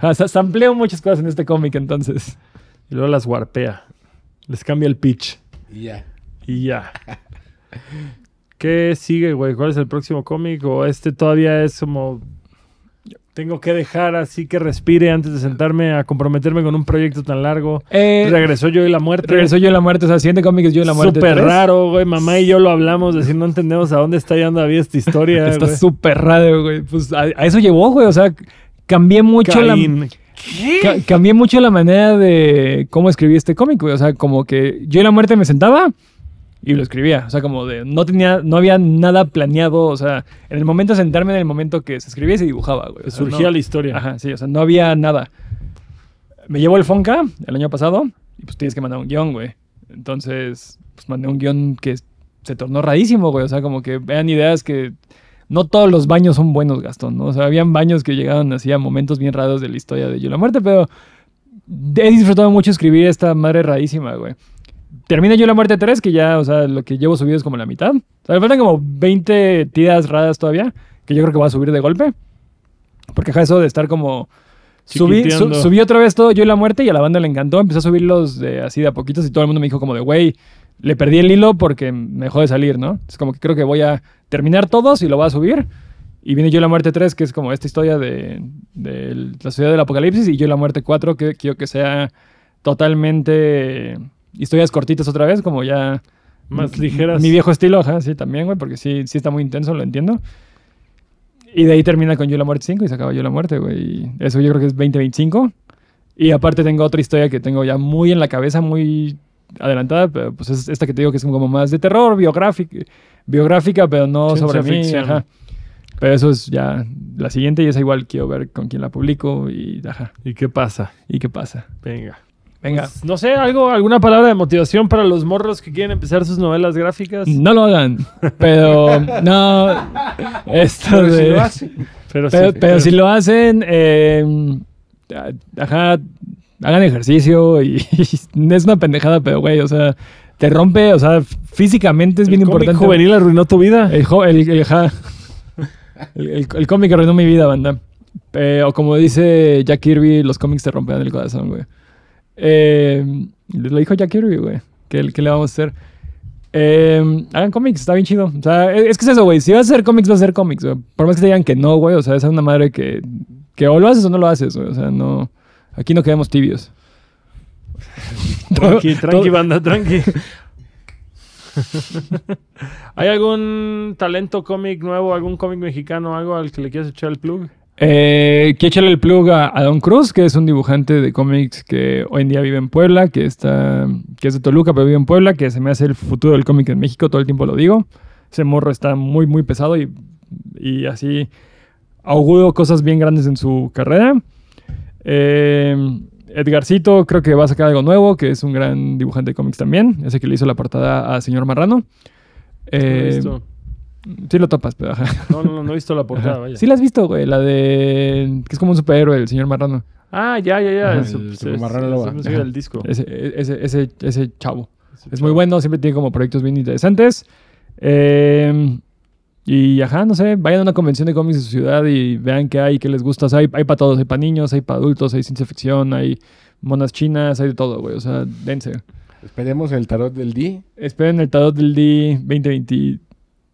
O sea, sampleo muchas cosas en este cómic, entonces. y luego las warpea. Les cambia el pitch. Y ya. Y ya. ¿Qué sigue, güey? ¿Cuál es el próximo cómic? ¿O este todavía es como... Tengo que dejar así que respire antes de sentarme a comprometerme con un proyecto tan largo? Eh, Regresó yo y la muerte. regresó yo en la muerte, o sea, siguiente cómic es yo en la muerte. Súper 3. raro, güey. Mamá y yo lo hablamos, decir, no entendemos a dónde está yendo todavía esta historia. *laughs* Está súper raro, güey. Pues a, a eso llevó, güey. O sea, cambié mucho la, ca- cambié mucho la manera de cómo escribí este cómic, güey. O sea, como que yo en la muerte me sentaba y lo escribía. O sea, como de no tenía, no había nada planeado. O sea, en el momento de sentarme, en el momento que se escribía y se dibujaba, güey. O sea, Surgía no- la historia. Ajá, sí, o sea, no había nada. Me llevó el Fonca el año pasado y pues tienes que mandar un guion, güey. Entonces, pues mandé un guion que se tornó rarísimo, güey. O sea, como que vean ideas que no todos los baños son buenos, Gastón, ¿no? O sea, habían baños que llegaban así a momentos bien raros de la historia de Yo la Muerte, pero he disfrutado mucho escribir esta madre rarísima, güey. Termina Yo la Muerte 3, que ya, o sea, lo que llevo subido es como la mitad. O sea, me faltan como 20 tiras raras todavía, que yo creo que voy a subir de golpe. Porque ajá, eso de estar como... Subí, su- subí otra vez todo Yo y la Muerte y a la banda le encantó. Empecé a subirlos de, así de a poquitos y todo el mundo me dijo como de, güey, le perdí el hilo porque me dejó de salir, ¿no? Es como que creo que voy a terminar todos y lo voy a subir. Y viene Yo y la Muerte 3, que es como esta historia de, de la sociedad del apocalipsis. Y Yo y la Muerte 4, que quiero que sea totalmente historias cortitas otra vez, como ya... Más ligeras. Mi viejo estilo, ajá, sí, también, güey, porque sí, sí está muy intenso, lo entiendo. Y de ahí termina con Yo la Muerte 5 y se acaba Yo la Muerte, güey. Eso yo creo que es 2025. Y aparte tengo otra historia que tengo ya muy en la cabeza, muy adelantada, pero pues es esta que te digo que es como más de terror, biográfica, biográfica pero no Ciencia sobre mí. Ajá. Pero eso es ya la siguiente y esa igual quiero ver con quién la publico y ajá. ¿Y qué pasa? ¿Y qué pasa? Venga. Venga. Pues, no sé, algo, alguna palabra de motivación para los morros que quieren empezar sus novelas gráficas. No lo hagan. Pero *laughs* no. Esto Pero si lo hace. Pero, Pero, sí, pero si lo hacen, eh, ajá, hagan ejercicio y, *laughs* es una pendejada, pero güey, o sea, te rompe, o sea, físicamente es bien ¿El cómic importante. juvenil arruinó tu vida? El, jo- el, el, *laughs* el, el- el cómic arruinó mi vida, banda. Eh, o como dice Jack Kirby, los cómics te rompen el corazón, güey. Eh, lo dijo Jack Kirby, güey. ¿Qué, qué le vamos a hacer? Eh, hagan cómics, está bien chido. O sea, es, es que es eso, güey. Si vas a hacer cómics, vas a hacer cómics. Por más que te digan que no, güey. O sea, esa es una madre que, que o lo haces o no lo haces, güey. O sea, no. Aquí no quedamos tibios. *laughs* Tranqui, tranqui, banda, tranqui. *laughs* ¿Hay algún talento cómic nuevo, algún cómic mexicano, algo al que le quieras echar el plug? Eh, quiero echarle el plug a, a Don Cruz, que es un dibujante de cómics que hoy en día vive en Puebla, que está, que es de Toluca, pero vive en Puebla, que se me hace el futuro del cómic en México, todo el tiempo lo digo. Ese morro está muy, muy pesado y, y así auguro cosas bien grandes en su carrera. Eh, Edgarcito creo que va a sacar algo nuevo, que es un gran dibujante de cómics también. Ese que le hizo la portada a Señor Marrano. Eh. Sí lo topas, pero ajá. No, no, no he visto la portada, Ajá. vaya. Sí la has visto, güey. La de... Que es como un superhéroe, el Señor Marrano. Ah, ya, ya, ya. Ajá, el pues, Marrano es del disco. Ese, ese, ese, ese chavo. Es muy bueno, siempre tiene como proyectos bien interesantes. Eh, y ajá, no sé, vayan a una convención de cómics de su ciudad y vean qué hay, qué les gusta. O sea, hay, hay para todos, hay para niños, hay para adultos, hay ciencia ficción, hay monas chinas, hay de todo, güey. O sea, dense. Esperemos el tarot del D. Esperen el tarot del D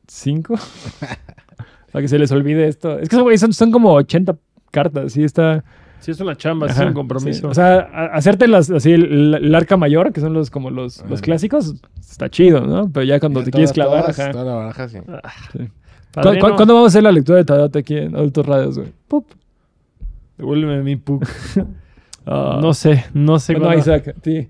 2025. *laughs* Para que se les olvide esto. Es que güey, son, son como 80 cartas, sí, está... Sí, es una chamba, Ajá, es un compromiso. sí. O sea, hacerte las, así el, el arca mayor, que son los como los, los clásicos, está chido, ¿no? Pero ya cuando Ya te quieres clavar, todas, ajá. Toda la baraja, sí. Sí. ¿Cu- Padrino, cu- ¿Cuándo vamos a hacer la lectura de tarot aquí en Adultos Radios, güey? Pup. Devuélveme mi puck. *laughs* Ah. no sé, no sé Bueno, cuándo- Isaac, sí.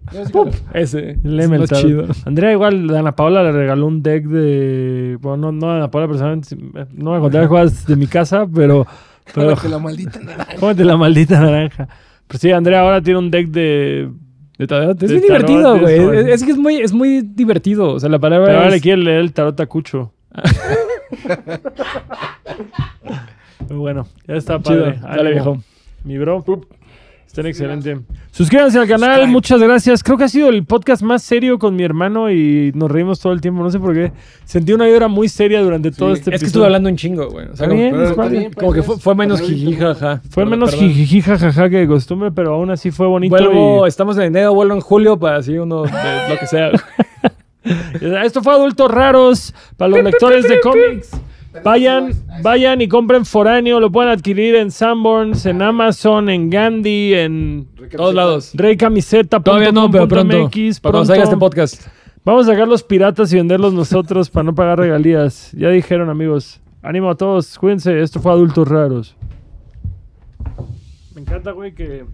Ese. Léeme es chido. Andrea igual, Ana Paola le regaló un deck de... Bueno, no, no a Ana Paola personalmente, no voy a contar jugadas de mi casa, pero... *laughs* pero Cómete la maldita naranja. cómete la maldita naranja. Pero sí, Andrea ahora tiene un deck de... De tarot. Es De bien tarot, divertido, es güey. Es, es que es muy, es muy divertido. O sea, la palabra Pero ahora es- le quiere leer el tarot a Cucho. *laughs* Pero bueno, ya está Chido. padre. Dale, Ánimo. viejo. Mi bro. Están excelente. Suscríbanse al canal, muchas gracias. Creo que ha sido el podcast más serio con mi hermano y nos reímos todo el tiempo. No sé por qué. Sentí una vibra muy seria durante todo este Es que estuve hablando un chingo, güey. O sea, como, bien, Pero bien, como que fue, fue menos pasadito. jiji, jaja. Fue menos jajaja que de costumbre, pero aún así fue bonito. Vuelvo, y- estamos en enero, vuelvo en julio para así uno de lo que sea. *laughs* Esto fue Adultos Raros para los *laughs* lectores de cómics. *laughs* Vayan, vayan y compren Foráneo. Lo pueden adquirir en Sanborns, en Amazon, en Gandhi, en Todos lados. Rey Camiseta. Todavía no, pero pronto. MX, para cuando salga este podcast. Vamos a sacar los piratas y venderlos nosotros para no pagar regalías. Ya dijeron, amigos. Ánimo a todos. Cuídense. Esto fue Adultos Raros. Me encanta, güey, que